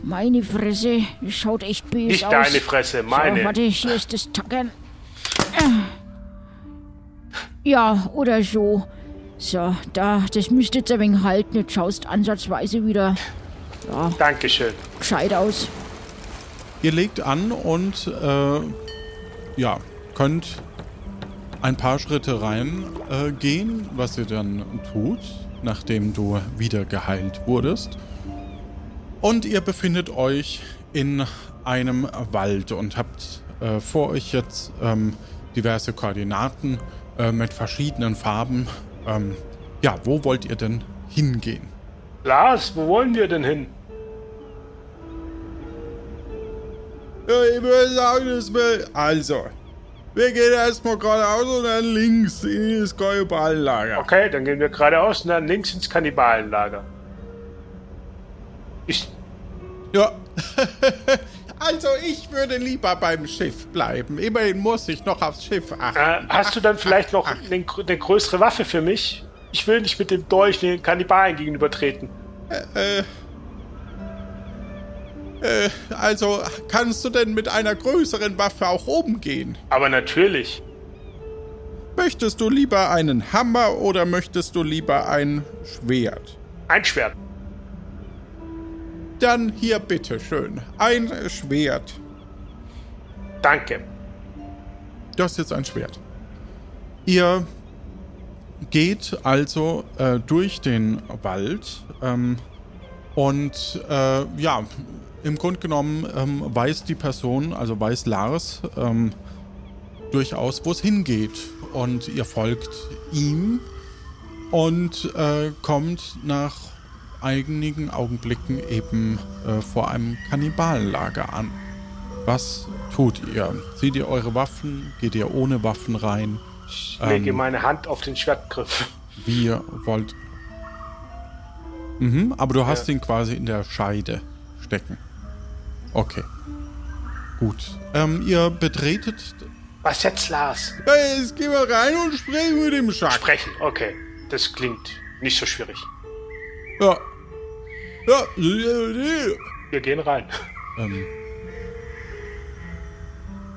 Meine Fresse, das schaut echt böse Nicht aus. deine Fresse, meine. So, warte, hier ist das Tackern. Ja, oder so. So, da, das müsste jetzt ein wenig halten. Jetzt schaust ansatzweise wieder Dankeschön. gescheit aus. Ihr legt an und äh, ja, könnt ein paar Schritte rein äh, gehen, was ihr dann tut, nachdem du wieder geheilt wurdest. Und ihr befindet euch in einem Wald und habt äh, vor euch jetzt ähm, diverse Koordinaten äh, mit verschiedenen Farben. Ähm, ja, wo wollt ihr denn hingehen? Lars, wo wollen wir denn hin? Ja, ich würde sagen, das will. Also, wir gehen erstmal geradeaus und dann links in das Gäuballenlager. Okay, dann gehen wir geradeaus und dann links ins Kannibalenlager. Ich, Ja. also ich würde lieber beim Schiff bleiben. Immerhin muss ich noch aufs Schiff achten. äh, hast du dann vielleicht noch eine, eine größere Waffe für mich? Ich will nicht mit dem Dolch den Kannibalen gegenübertreten. Äh, also kannst du denn mit einer größeren Waffe auch umgehen? Aber natürlich. Möchtest du lieber einen Hammer oder möchtest du lieber ein Schwert? Ein Schwert. Dann hier bitteschön. Ein Schwert. Danke. Das ist jetzt ein Schwert. Ihr geht also äh, durch den Wald ähm, und äh, ja, im Grunde genommen ähm, weiß die Person, also weiß Lars ähm, durchaus, wo es hingeht. Und ihr folgt ihm und äh, kommt nach einigen Augenblicken eben äh, vor einem Kannibalenlager an. Was tut ihr? Seht ihr eure Waffen? Geht ihr ohne Waffen rein? Ich lege Ähm. meine Hand auf den Schwertgriff. Wie wollt. Mhm, aber du hast Ja. ihn quasi in der Scheide stecken. Okay. Gut. Ähm, ihr betretet. Was jetzt, Lars? Jetzt gehen wir rein und sprechen mit dem Schack. Sprechen. Okay. Das klingt nicht so schwierig. Ja. Ja. Wir gehen rein. Ähm,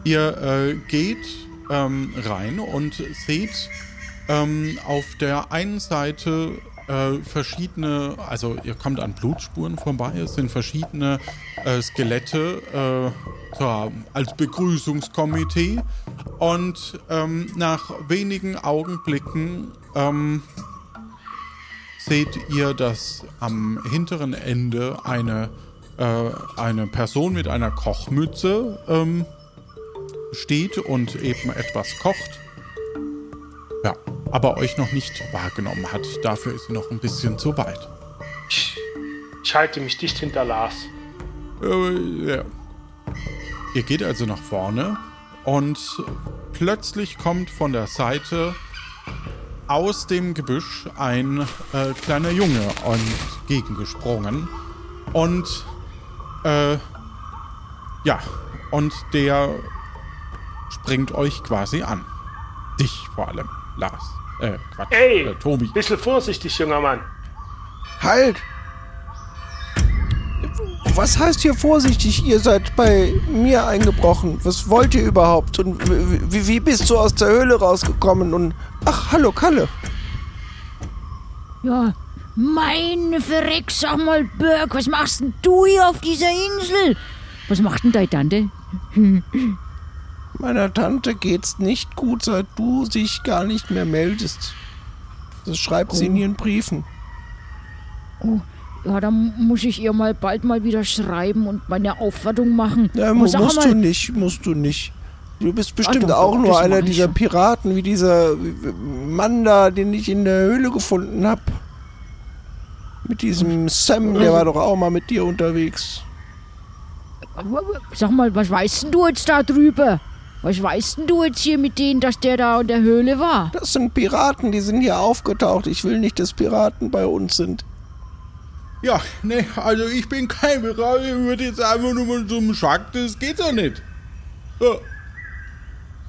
ihr äh, geht ähm, rein und seht ähm, auf der einen Seite äh, verschiedene, also ihr kommt an Blutspuren vorbei, es sind verschiedene äh, Skelette äh, so, als Begrüßungskomitee und ähm, nach wenigen Augenblicken ähm, seht ihr, dass am hinteren Ende eine, äh, eine Person mit einer Kochmütze ähm, steht und eben etwas kocht. Aber euch noch nicht wahrgenommen hat. Dafür ist sie noch ein bisschen zu weit. Ich, ich halte mich dicht hinter Lars. Äh, ja. Ihr geht also nach vorne und plötzlich kommt von der Seite aus dem Gebüsch ein äh, kleiner Junge entgegengesprungen. Und äh, ja, und der springt euch quasi an. Dich vor allem, Lars. Äh, Quatsch. Ey, äh, Tobi. bisschen vorsichtig, junger Mann. Halt! Was heißt hier vorsichtig? Ihr seid bei mir eingebrochen. Was wollt ihr überhaupt? Und wie, wie bist du aus der Höhle rausgekommen? Und ach, hallo Kalle. Ja, meine Verreck, sag mal, Berg, was machst denn du hier auf dieser Insel? Was macht denn deine Tante? Meiner Tante geht's nicht gut, seit du dich gar nicht mehr meldest. Das schreibt sie in ihren Briefen. Oh, ja, dann muss ich ihr mal bald mal wieder schreiben und meine Aufwartung machen. Ja, sag musst mal, du nicht, musst du nicht. Du bist bestimmt doch, auch doch, nur einer dieser schon. Piraten, wie dieser Mann da, den ich in der Höhle gefunden hab. Mit diesem Sam, der war doch auch mal mit dir unterwegs. Sag mal, was weißt denn du jetzt da drüber? Was weißt denn du jetzt hier mit denen, dass der da in der Höhle war? Das sind Piraten, die sind hier aufgetaucht. Ich will nicht, dass Piraten bei uns sind. Ja, ne, also ich bin kein Pirat, ich würde jetzt einfach nur mal zum Schack, das geht doch nicht. Ja.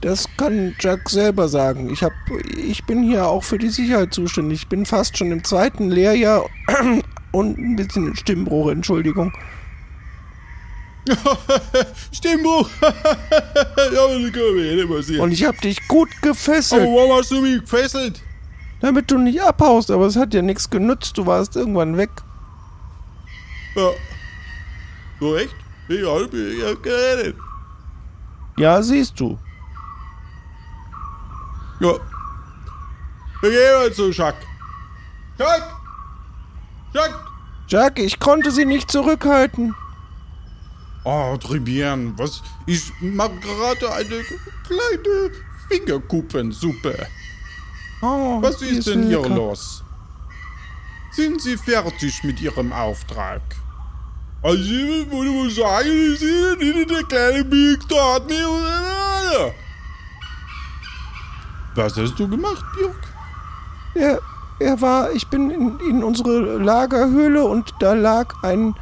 Das kann Jack selber sagen. Ich, hab, ich bin hier auch für die Sicherheit zuständig. Ich bin fast schon im zweiten Lehrjahr und ein bisschen Stimmbruch, Entschuldigung. Stimmbruch. ja, das können wir nicht mal sehen. Und ich hab dich gut gefesselt, Aber warum hast du mich gefesselt? damit du nicht abhaust. Aber es hat ja nichts genützt. Du warst irgendwann weg. Ja. So echt? Ich hab, ich hab geredet. Ja, siehst du. Ja. Wir gehen mal zu Schack. Schack! Schack! Jack, ich konnte sie nicht zurückhalten. Oh, Tribien, was? Ich mach gerade eine kleine Fingerkuppensuppe. Oh, Was ist denn hier los? Sind Sie fertig mit Ihrem Auftrag? Also, ich mal sagen, Sie sind der kleine Big mehr oder Was hast du gemacht, Björk? Er, er war, ich bin in, in unsere Lagerhöhle und da lag ein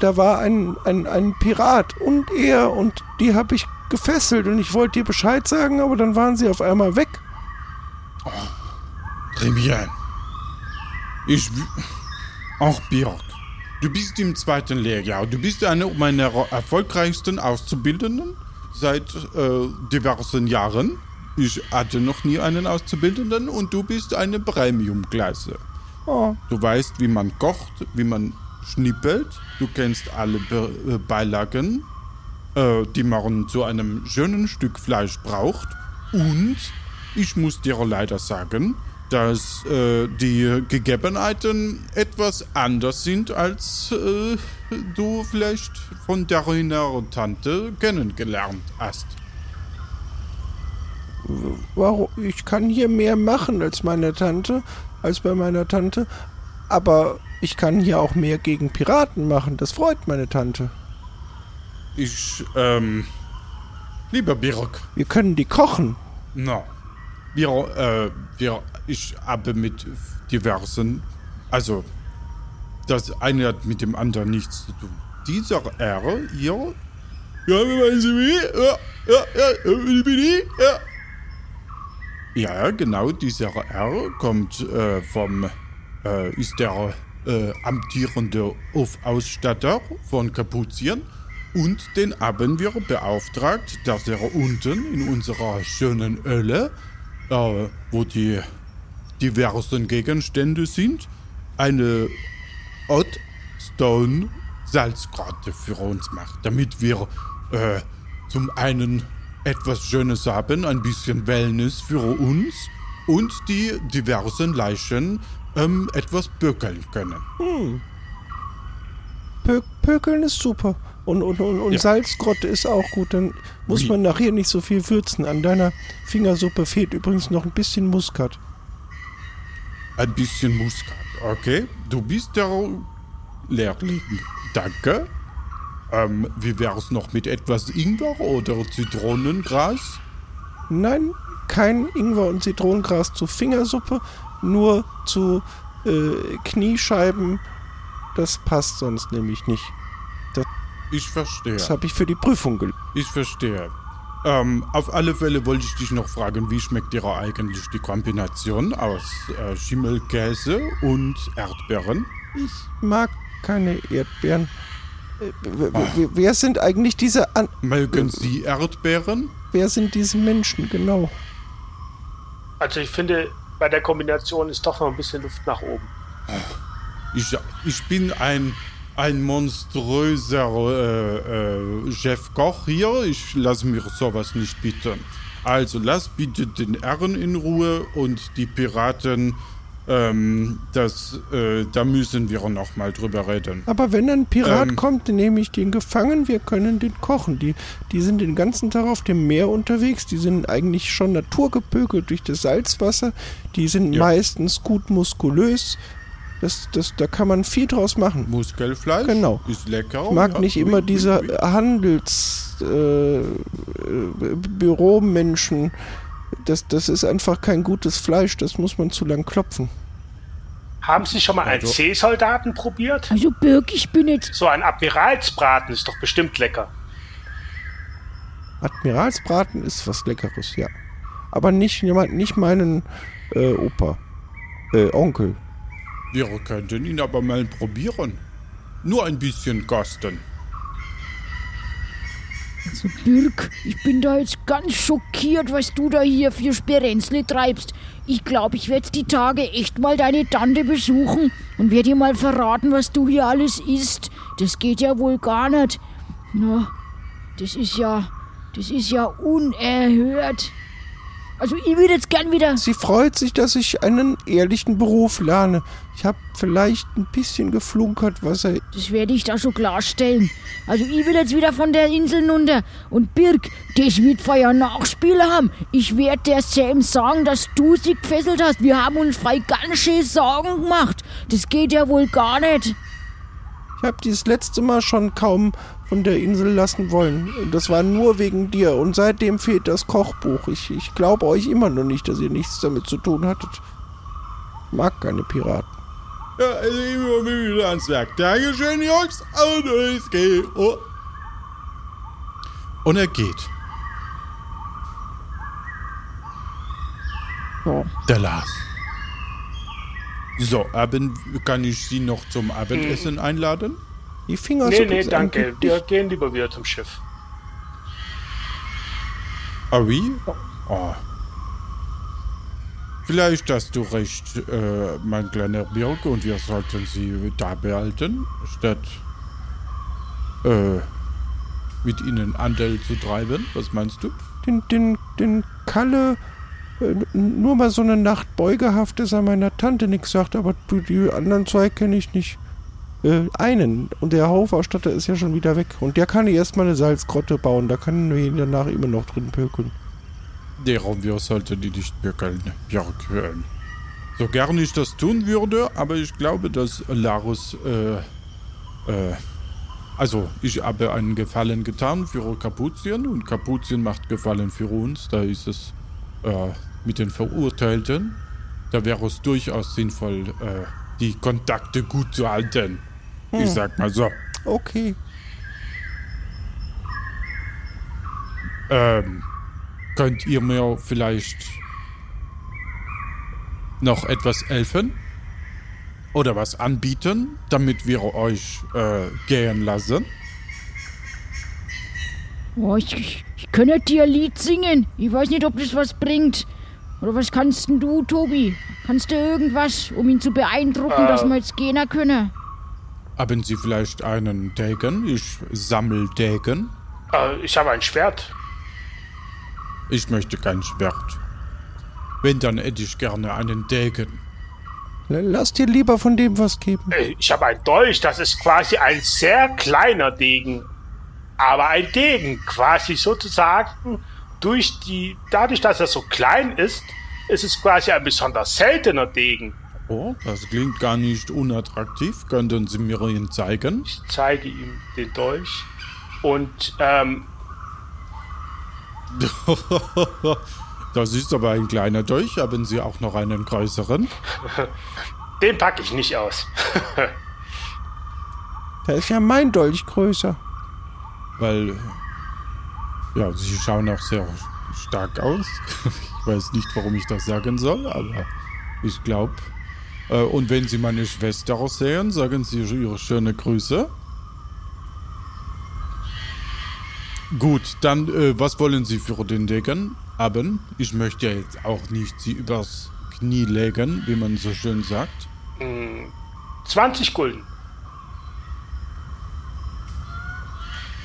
da war ein, ein, ein Pirat und er und die habe ich gefesselt und ich wollte dir Bescheid sagen, aber dann waren sie auf einmal weg. Très bien. Ich. w- Ach, Björk. Du bist im zweiten Lehrjahr. Du bist einer meiner erfolgreichsten Auszubildenden seit äh, diversen Jahren. Ich hatte noch nie einen Auszubildenden und du bist eine Premium-Klasse. Oh, Du weißt, wie man kocht, wie man schnippelt. Du kennst alle Be äh, Beilagen, äh, die man zu einem schönen Stück Fleisch braucht. Und ich muss dir leider sagen, dass äh, die Gegebenheiten etwas anders sind, als äh, du vielleicht von deiner Tante kennengelernt hast. warum? Ich kann hier mehr machen als meine Tante, als bei meiner Tante, aber ich kann hier auch mehr gegen Piraten machen. Das freut meine Tante. Ich, ähm, lieber Birk, Wir können die kochen. Na, wir, äh, wir, ich habe mit diversen, also, das eine hat mit dem anderen nichts zu tun. Dieser R hier, ja, wie meinen Sie wie? Ja, ja, ja, wie, ja. Ja, genau, dieser R kommt äh, vom, äh, ist der äh, amtierende Hofausstatter von Kapuzien und den haben wir beauftragt, dass er unten in unserer schönen Hölle, äh, wo die diversen Gegenstände sind, eine Hot Stone Salzgrotte für uns macht, damit wir äh, zum einen etwas Schönes haben, ein bisschen Wellness für uns und die diversen Leichen ähm, etwas bökeln können. Pö Pökeln ist super. Und, und, und, und Ja. Salzgrotte ist auch gut. Dann muss Wie? man nachher nicht so viel würzen. An deiner Fingersuppe fehlt übrigens noch ein bisschen Muskat. Ein bisschen Muskat, okay? Du bist der Lehrling. Danke. Ähm, wie wär's noch mit etwas Ingwer oder Zitronengras? Nein, kein Ingwer und Zitronengras zu Fingersuppe, nur zu äh, Kniescheiben. Das passt sonst nämlich nicht. Ich verstehe. Das habe ich für die Prüfung gelernt. Ich verstehe. Ähm, auf alle Fälle wollte ich dich noch fragen, wie schmeckt dir eigentlich die Kombination aus äh, Schimmelkäse und Erdbeeren? Ich mag keine Erdbeeren. Äh, w- Wer sind eigentlich diese An Mögen Sie Erdbeeren? Wer sind diese Menschen genau? Also ich finde, bei der Kombination ist doch noch ein bisschen Luft nach oben. Ich, ich bin ein, ein monströser äh, äh, Chefkoch hier. Ich lasse mir sowas nicht bieten. Also lass bitte den Herren in Ruhe und die Piraten, ähm, das, äh, da müssen wir noch mal drüber reden. Aber wenn ein Pirat Ähm. kommt, nehme ich den gefangen, wir können den kochen. Die, die sind den ganzen Tag auf dem Meer unterwegs, die sind eigentlich schon naturgepökelt durch das Salzwasser, die sind Ja. meistens gut muskulös. Das, das, da kann man viel draus machen. Muskelfleisch? Genau. Ist lecker. Ich mag ja. nicht immer diese oui. Handels äh, äh, Büromenschen. Das, das ist einfach kein gutes Fleisch, das muss man zu lang klopfen. Haben Sie schon mal einen Also- Seesoldaten probiert? Also Birk, ich bin jetzt. So ein Admiralsbraten ist doch bestimmt lecker. Admiralsbraten ist was Leckeres, ja. Aber nicht jemand, nicht meinen äh, Opa, äh, Onkel. Wir könnten ihn aber mal probieren. Nur ein bisschen kosten. Also Birk, ich bin da jetzt ganz schockiert, was du da hier für Sperenzle treibst. Ich glaube, ich werde die Tage echt mal deine Tante besuchen und werde ihr mal verraten, was du hier alles isst. Das geht ja wohl gar nicht. Na, das ist ja, das ist ja unerhört. Also ich würde jetzt gern wieder... Sie freut sich, dass ich einen ehrlichen Beruf lerne. Ich habe vielleicht ein bisschen geflunkert, was er. Das werde ich da schon klarstellen. Also ich will jetzt wieder von der Insel runter. Und Birk, das wird Feuer Nachspiele haben. Ich werde der Sam sagen, dass du sie gefesselt hast. Wir haben uns frei ganz schön Sorgen gemacht. Das geht ja wohl gar nicht. Ich habe dieses letzte Mal schon kaum von der Insel lassen wollen. Das war nur wegen dir. Und seitdem fehlt das Kochbuch. Ich, ich glaube euch immer noch nicht, dass ihr nichts damit zu tun hattet. Mag keine Piraten. Ja, also immer wieder ans Werk. Dankeschön, Jungs. Und ich gehe. Oh. Und er geht. Der Lars. So, Abend, kann ich Sie noch zum Abendessen einladen? Die Finger Nee, nee, danke. Wir gehen lieber wieder zum Schiff. Ah, wie? Oh. Vielleicht hast du recht, äh, mein kleiner Birk, und wir sollten sie da behalten, statt äh, mit ihnen Handel zu treiben. Was meinst du? Den, den, den Kalle, äh, nur mal so eine Nacht beugehaft ist er meiner Tante nichts sagt, aber du, die anderen zwei kenne ich nicht. Äh, einen. Und der Haufausstatter ist ja schon wieder weg. Und der kann erstmal eine Salzgrotte bauen. Da können wir ihn danach immer noch drin pökeln. Darum wir sollten die nicht bürgeln, Björk. So gern ich das tun würde, aber ich glaube, dass Larus, äh, äh, also ich habe einen Gefallen getan für Kapuzien und Kapuzien macht Gefallen für uns. Da ist es äh, mit den Verurteilten. Da wäre es durchaus sinnvoll, äh, die Kontakte gut zu halten. Ich sag mal so. Okay. Ähm, könnt ihr mir vielleicht noch etwas helfen? Oder was anbieten, damit wir euch äh, gehen lassen? Oh, ich, ich, ich könnte dir ein Lied singen. Ich weiß nicht, ob das was bringt. Oder was kannst denn du, Tobi? Kannst du irgendwas, um ihn zu beeindrucken, Äh. dass wir jetzt gehen können? Haben Sie vielleicht einen Degen? Ich sammel Degen. Äh, ich habe ein Schwert. Ich möchte kein Schwert. Wenn, dann hätte ich gerne einen Degen. Lass dir lieber von dem was geben. Äh, Ich habe ein Dolch. Das ist quasi ein sehr kleiner Degen. Aber ein Degen, quasi sozusagen durch die, dadurch, dass er so klein ist, ist es quasi ein besonders seltener Degen. Oh, das klingt gar nicht unattraktiv. Könnten Sie mir ihn zeigen? Ich zeige ihm den Dolch und ähm, Das ist aber ein kleiner Dolch. Haben Sie auch noch einen größeren? den packe ich nicht aus. Da ist ja mein Dolch größer. Weil, ja, sie schauen auch sehr stark aus. Ich weiß nicht, warum ich das sagen soll, aber ich glaube. Äh, und wenn Sie meine Schwester sehen, sagen Sie ihre schöne Grüße. Gut, dann, äh, was wollen Sie für den Degen haben? Ich möchte ja jetzt auch nicht Sie übers Knie legen, wie man so schön sagt. 20 Gulden.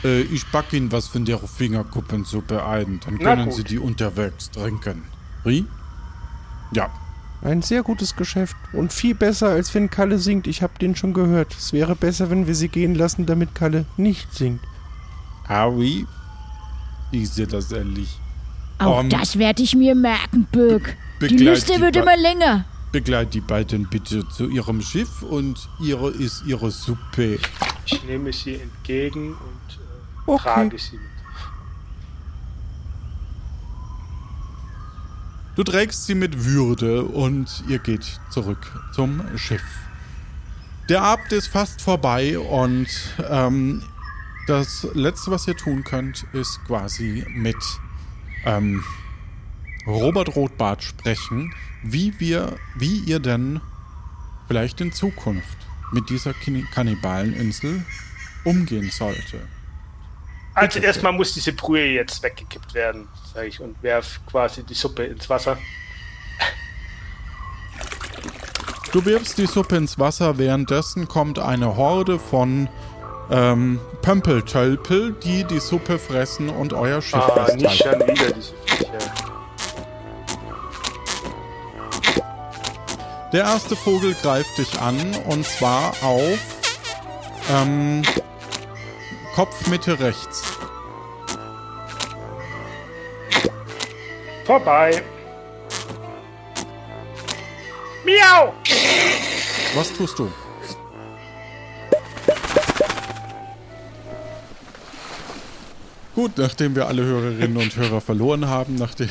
Äh, ich packe Ihnen was von der Fingerkuppensuppe ein. Dann können. Sie die unterwegs trinken. Wie? Ja. Ein sehr gutes Geschäft. Und viel besser, als wenn Kalle singt. Ich habe den schon gehört. Es wäre besser, wenn wir sie gehen lassen, damit Kalle nicht singt. Harry? Ich sehe das ähnlich. Auch Ähm, das werde ich mir merken, Birk. Die begleit Liste die wird immer länger. Begleit die beiden bitte zu ihrem Schiff und ihre ist ihre Suppe. Ich nehme sie entgegen und äh, Okay. trage sie mit. Du trägst sie mit Würde und ihr geht zurück zum Schiff. Der Abend ist fast vorbei und ähm, das Letzte, was ihr tun könnt, ist quasi mit ähm, Robert Rotbart sprechen, wie wir, wie ihr denn vielleicht in Zukunft mit dieser Kannibaleninsel umgehen sollte. Also erstmal muss diese Brühe jetzt weggekippt werden, sage ich, und werf quasi die Suppe ins Wasser. Du wirfst die Suppe ins Wasser, währenddessen kommt eine Horde von ähm, Pömpeltölpel, die die Suppe fressen und euer Schiff Ah, nicht festhalten. schon wieder diese Viecher. Der erste Vogel greift dich an und zwar auf ähm, Kopfmitte rechts. Vorbei. Miau! Was tust du? Gut, nachdem wir alle Hörerinnen und Hörer verloren haben, nachdem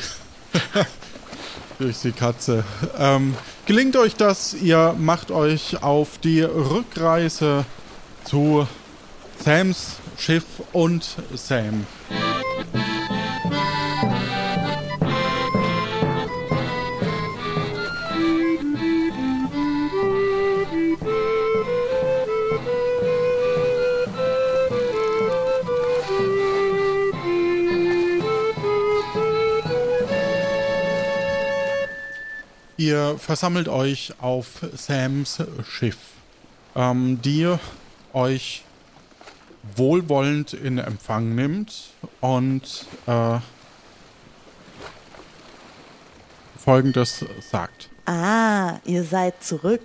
durch die Katze, ähm, gelingt euch das. Ihr macht euch auf die Rückreise zu Sams Schiff und Sam. Ihr versammelt euch auf Sams Schiff, ähm, die euch wohlwollend in Empfang nimmt und äh, Folgendes sagt. Ah, ihr seid zurück.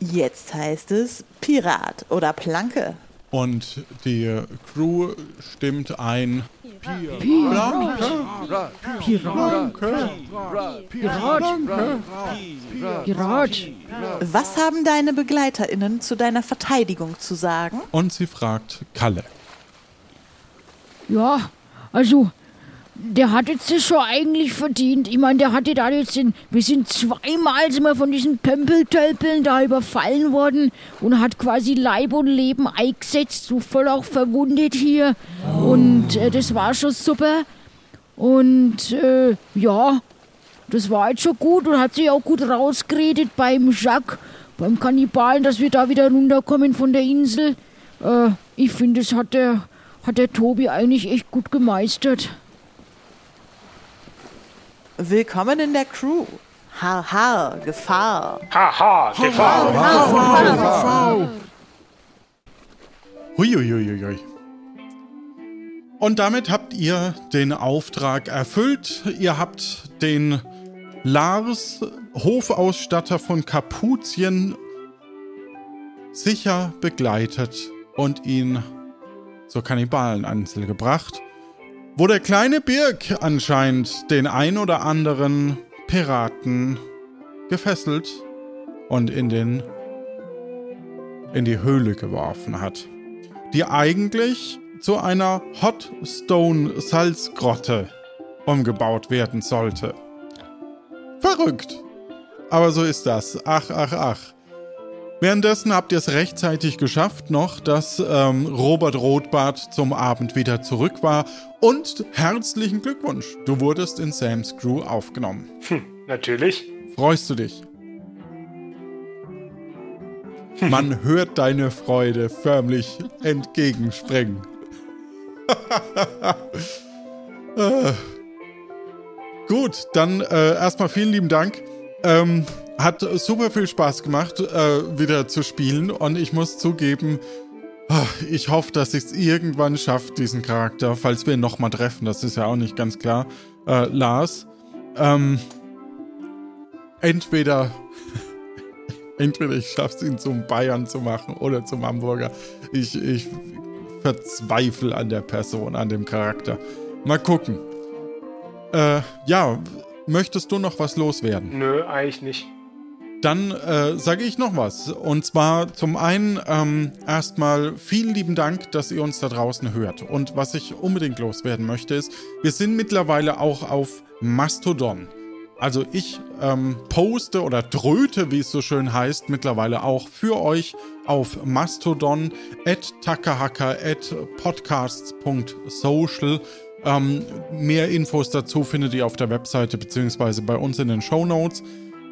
Jetzt heißt es Pirat oder Planke. Und die Crew stimmt ein. Pirat. Pirat. Pirat. Pirat. Was haben deine BegleiterInnen zu deiner Verteidigung zu sagen? Und sie fragt Kalle. Ja, also, der hat jetzt das schon eigentlich verdient. Ich meine, der hatte da jetzt den, wir sind zweimal sind wir von diesen Pömpeltölpeln da überfallen worden und hat quasi Leib und Leben eingesetzt, so voll auch verwundet hier. Und äh, das war schon super. Und äh, ja, das war jetzt schon gut und hat sich auch gut rausgeredet beim Jacques, beim Kannibalen, dass wir da wieder runterkommen von der Insel. Äh, ich finde, das hat der, hat der Tobi eigentlich echt gut gemeistert. Willkommen in der Crew. Har, har, Gefahr. Haha, Gefahr. Huiuiuiui. Und damit habt ihr den Auftrag erfüllt. Ihr habt den Lars, Hofausstatter von Kapuzien, sicher begleitet und ihn zur Kannibalenansel gebracht, wo der kleine Birk anscheinend den ein oder anderen Piraten gefesselt und in den in die Höhle geworfen hat, die eigentlich zu einer Hot Stone Salzgrotte umgebaut werden sollte. Verrückt. Aber so ist das. Ach, ach, ach. Währenddessen habt ihr es rechtzeitig geschafft noch, dass ähm, Robert Rothbart zum Abend wieder zurück war. Und herzlichen Glückwunsch, du wurdest in Sam's Crew aufgenommen. Hm, natürlich. Freust du dich? Man hört deine Freude förmlich entgegenspringen. Äh. Gut, dann äh, erstmal vielen lieben Dank. Ähm, hat super viel Spaß gemacht, äh, wieder zu spielen. Und ich muss zugeben, ah, ich hoffe, dass ich es irgendwann schaffe, diesen Charakter, falls wir ihn nochmal treffen. Das ist ja auch nicht ganz klar. Äh, Lars. Ähm, entweder, entweder ich schaffe es, ihn zum Bayern zu machen oder zum Hamburger. Ich, ich verzweifle an der Person, an dem Charakter. Mal gucken. Äh, ja, möchtest du noch was loswerden? Nö, eigentlich nicht. Dann äh, sage ich noch was. Und zwar zum einen ähm, erstmal vielen lieben Dank, dass ihr uns da draußen hört. Und was ich unbedingt loswerden möchte, ist, wir sind mittlerweile auch auf Mastodon. Also ich ähm, poste oder dröte, wie es so schön heißt, mittlerweile auch für euch auf Mastodon at takahaka at podcasts.social. Ähm, mehr Infos dazu findet ihr auf der Webseite beziehungsweise bei uns in den Show Notes.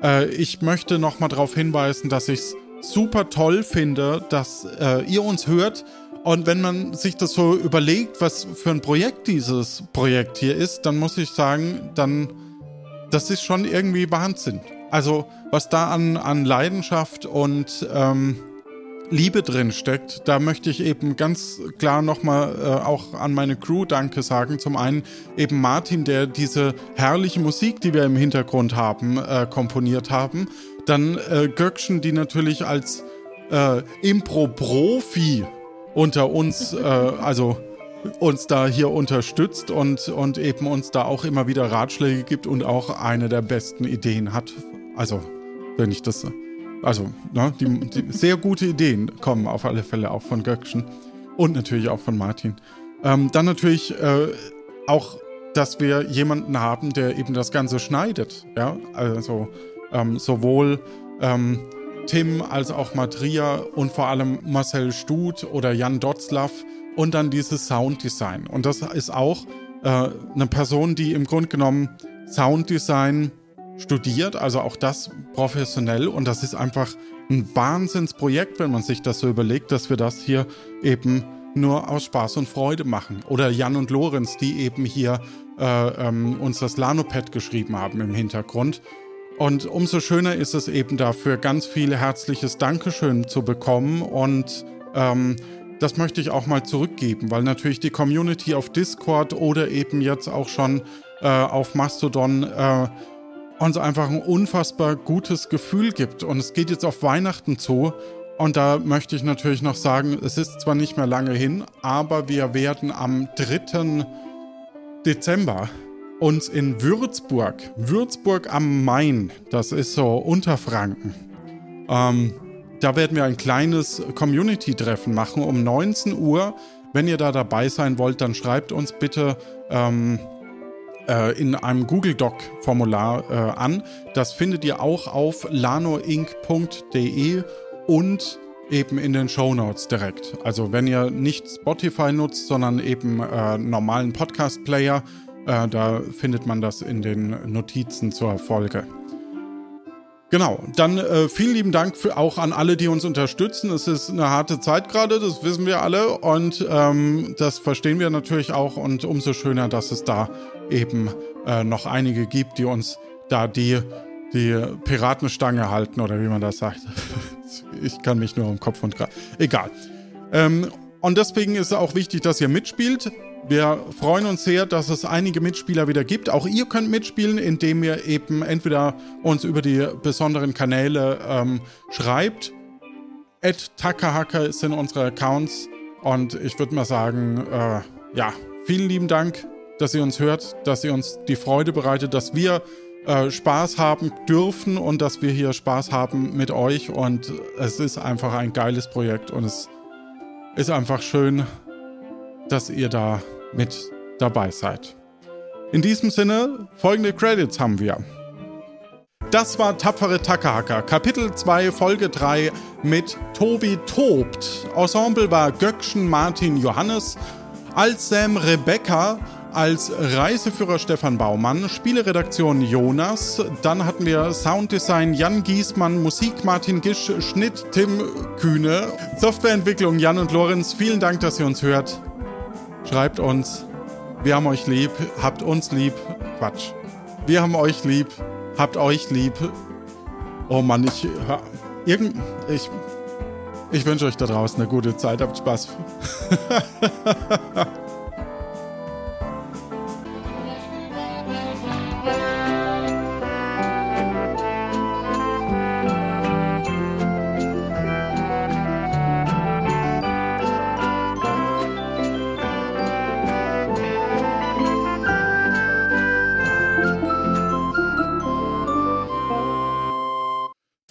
Äh, ich möchte nochmal darauf hinweisen, dass ich es super toll finde, dass äh, ihr uns hört. Und wenn man sich das so überlegt, was für ein Projekt dieses Projekt hier ist, dann muss ich sagen, dann, das ist schon irgendwie Wahnsinn. Also, was da an, an Leidenschaft und ähm, Liebe drin steckt, da möchte ich eben ganz klar nochmal äh, auch an meine Crew Danke sagen. Zum einen eben Martin, der diese herrliche Musik, die wir im Hintergrund haben, äh, komponiert haben. Dann äh, Göckchen, die natürlich als äh, Impro-Profi unter uns, äh, also uns da hier unterstützt und, und eben uns da auch immer wieder Ratschläge gibt und auch eine der besten Ideen hat. Also, wenn ich das also, ne, die, die sehr gute Ideen kommen auf alle Fälle auch von Göckchen und natürlich auch von Martin. Ähm, dann natürlich äh, auch, dass wir jemanden haben, der eben das Ganze schneidet. Ja, also ähm, sowohl ähm, Tim als auch Matria und vor allem Marcel Stut oder Jan Dotzlaff und dann dieses Sounddesign. Und das ist auch äh, eine Person, die im Grunde genommen Sounddesign studiert, also auch das professionell und das ist einfach ein Wahnsinnsprojekt, wenn man sich das so überlegt, dass wir das hier eben nur aus Spaß und Freude machen. Oder Jan und Lorenz, die eben hier äh, ähm, uns das Lanopad geschrieben haben im Hintergrund. Und umso schöner ist es eben dafür, ganz viel herzliches Dankeschön zu bekommen. Und ähm, das möchte ich auch mal zurückgeben, weil natürlich die Community auf Discord oder eben jetzt auch schon äh, auf Mastodon äh, uns einfach ein unfassbar gutes Gefühl gibt. Und es geht jetzt auf Weihnachten zu. Und da möchte ich natürlich noch sagen, es ist zwar nicht mehr lange hin, aber wir werden am 3. Dezember uns in Würzburg, Würzburg am Main, das ist so Unterfranken, ähm, da werden wir ein kleines Community-Treffen machen um 19 Uhr. Wenn ihr da dabei sein wollt, dann schreibt uns bitte ähm, äh, in einem Google Doc-Formular äh, an. Das findet ihr auch auf lanoinc.de und eben in den Show Notes direkt. Also wenn ihr nicht Spotify nutzt, sondern eben äh, normalen Podcast-Player, äh, da findet man das in den Notizen zur Folge. Genau, dann äh, vielen lieben Dank für, auch an alle, die uns unterstützen. Es ist eine harte Zeit gerade, das wissen wir alle und ähm, das verstehen wir natürlich auch und umso schöner, dass es da eben äh, noch einige gibt, die uns da die, die Piratenstange halten oder wie man das sagt. ich kann mich nur im Kopf und Kraft. Egal. Ähm, und deswegen ist es auch wichtig, dass ihr mitspielt. Wir freuen uns sehr, dass es einige Mitspieler wieder gibt. Auch ihr könnt mitspielen, indem ihr eben entweder uns über die besonderen Kanäle ähm, schreibt. At Takahaka sind unsere Accounts. Und ich würde mal sagen, äh, ja, vielen lieben Dank, dass ihr uns hört, dass ihr uns die Freude bereitet, dass wir äh, Spaß haben dürfen und dass wir hier Spaß haben mit euch. Und es ist einfach ein geiles Projekt und es ist einfach schön, dass ihr da mit dabei seid. In diesem Sinne, folgende Credits haben wir. Das war Tapfere Takahaka, Kapitel 2, Folge 3 mit Tobi Tobt. Ensemble war Göckchen Martin Johannes, als Sam Rebecca, als Reiseführer Stefan Baumann, Spieleredaktion Jonas, dann hatten wir Sounddesign Jan Giesmann, Musik Martin Gisch, Schnitt Tim Kühne, Softwareentwicklung Jan und Lorenz. Vielen Dank, dass ihr uns hört. Schreibt uns. Wir haben euch lieb. Habt uns lieb. Quatsch. Wir haben euch lieb. Habt euch lieb. Oh Mann, ich. Irgend. Ich. Ich wünsche euch da draußen eine gute Zeit. Habt Spaß.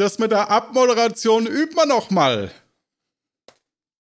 Das mit der Abmoderation übt man noch mal.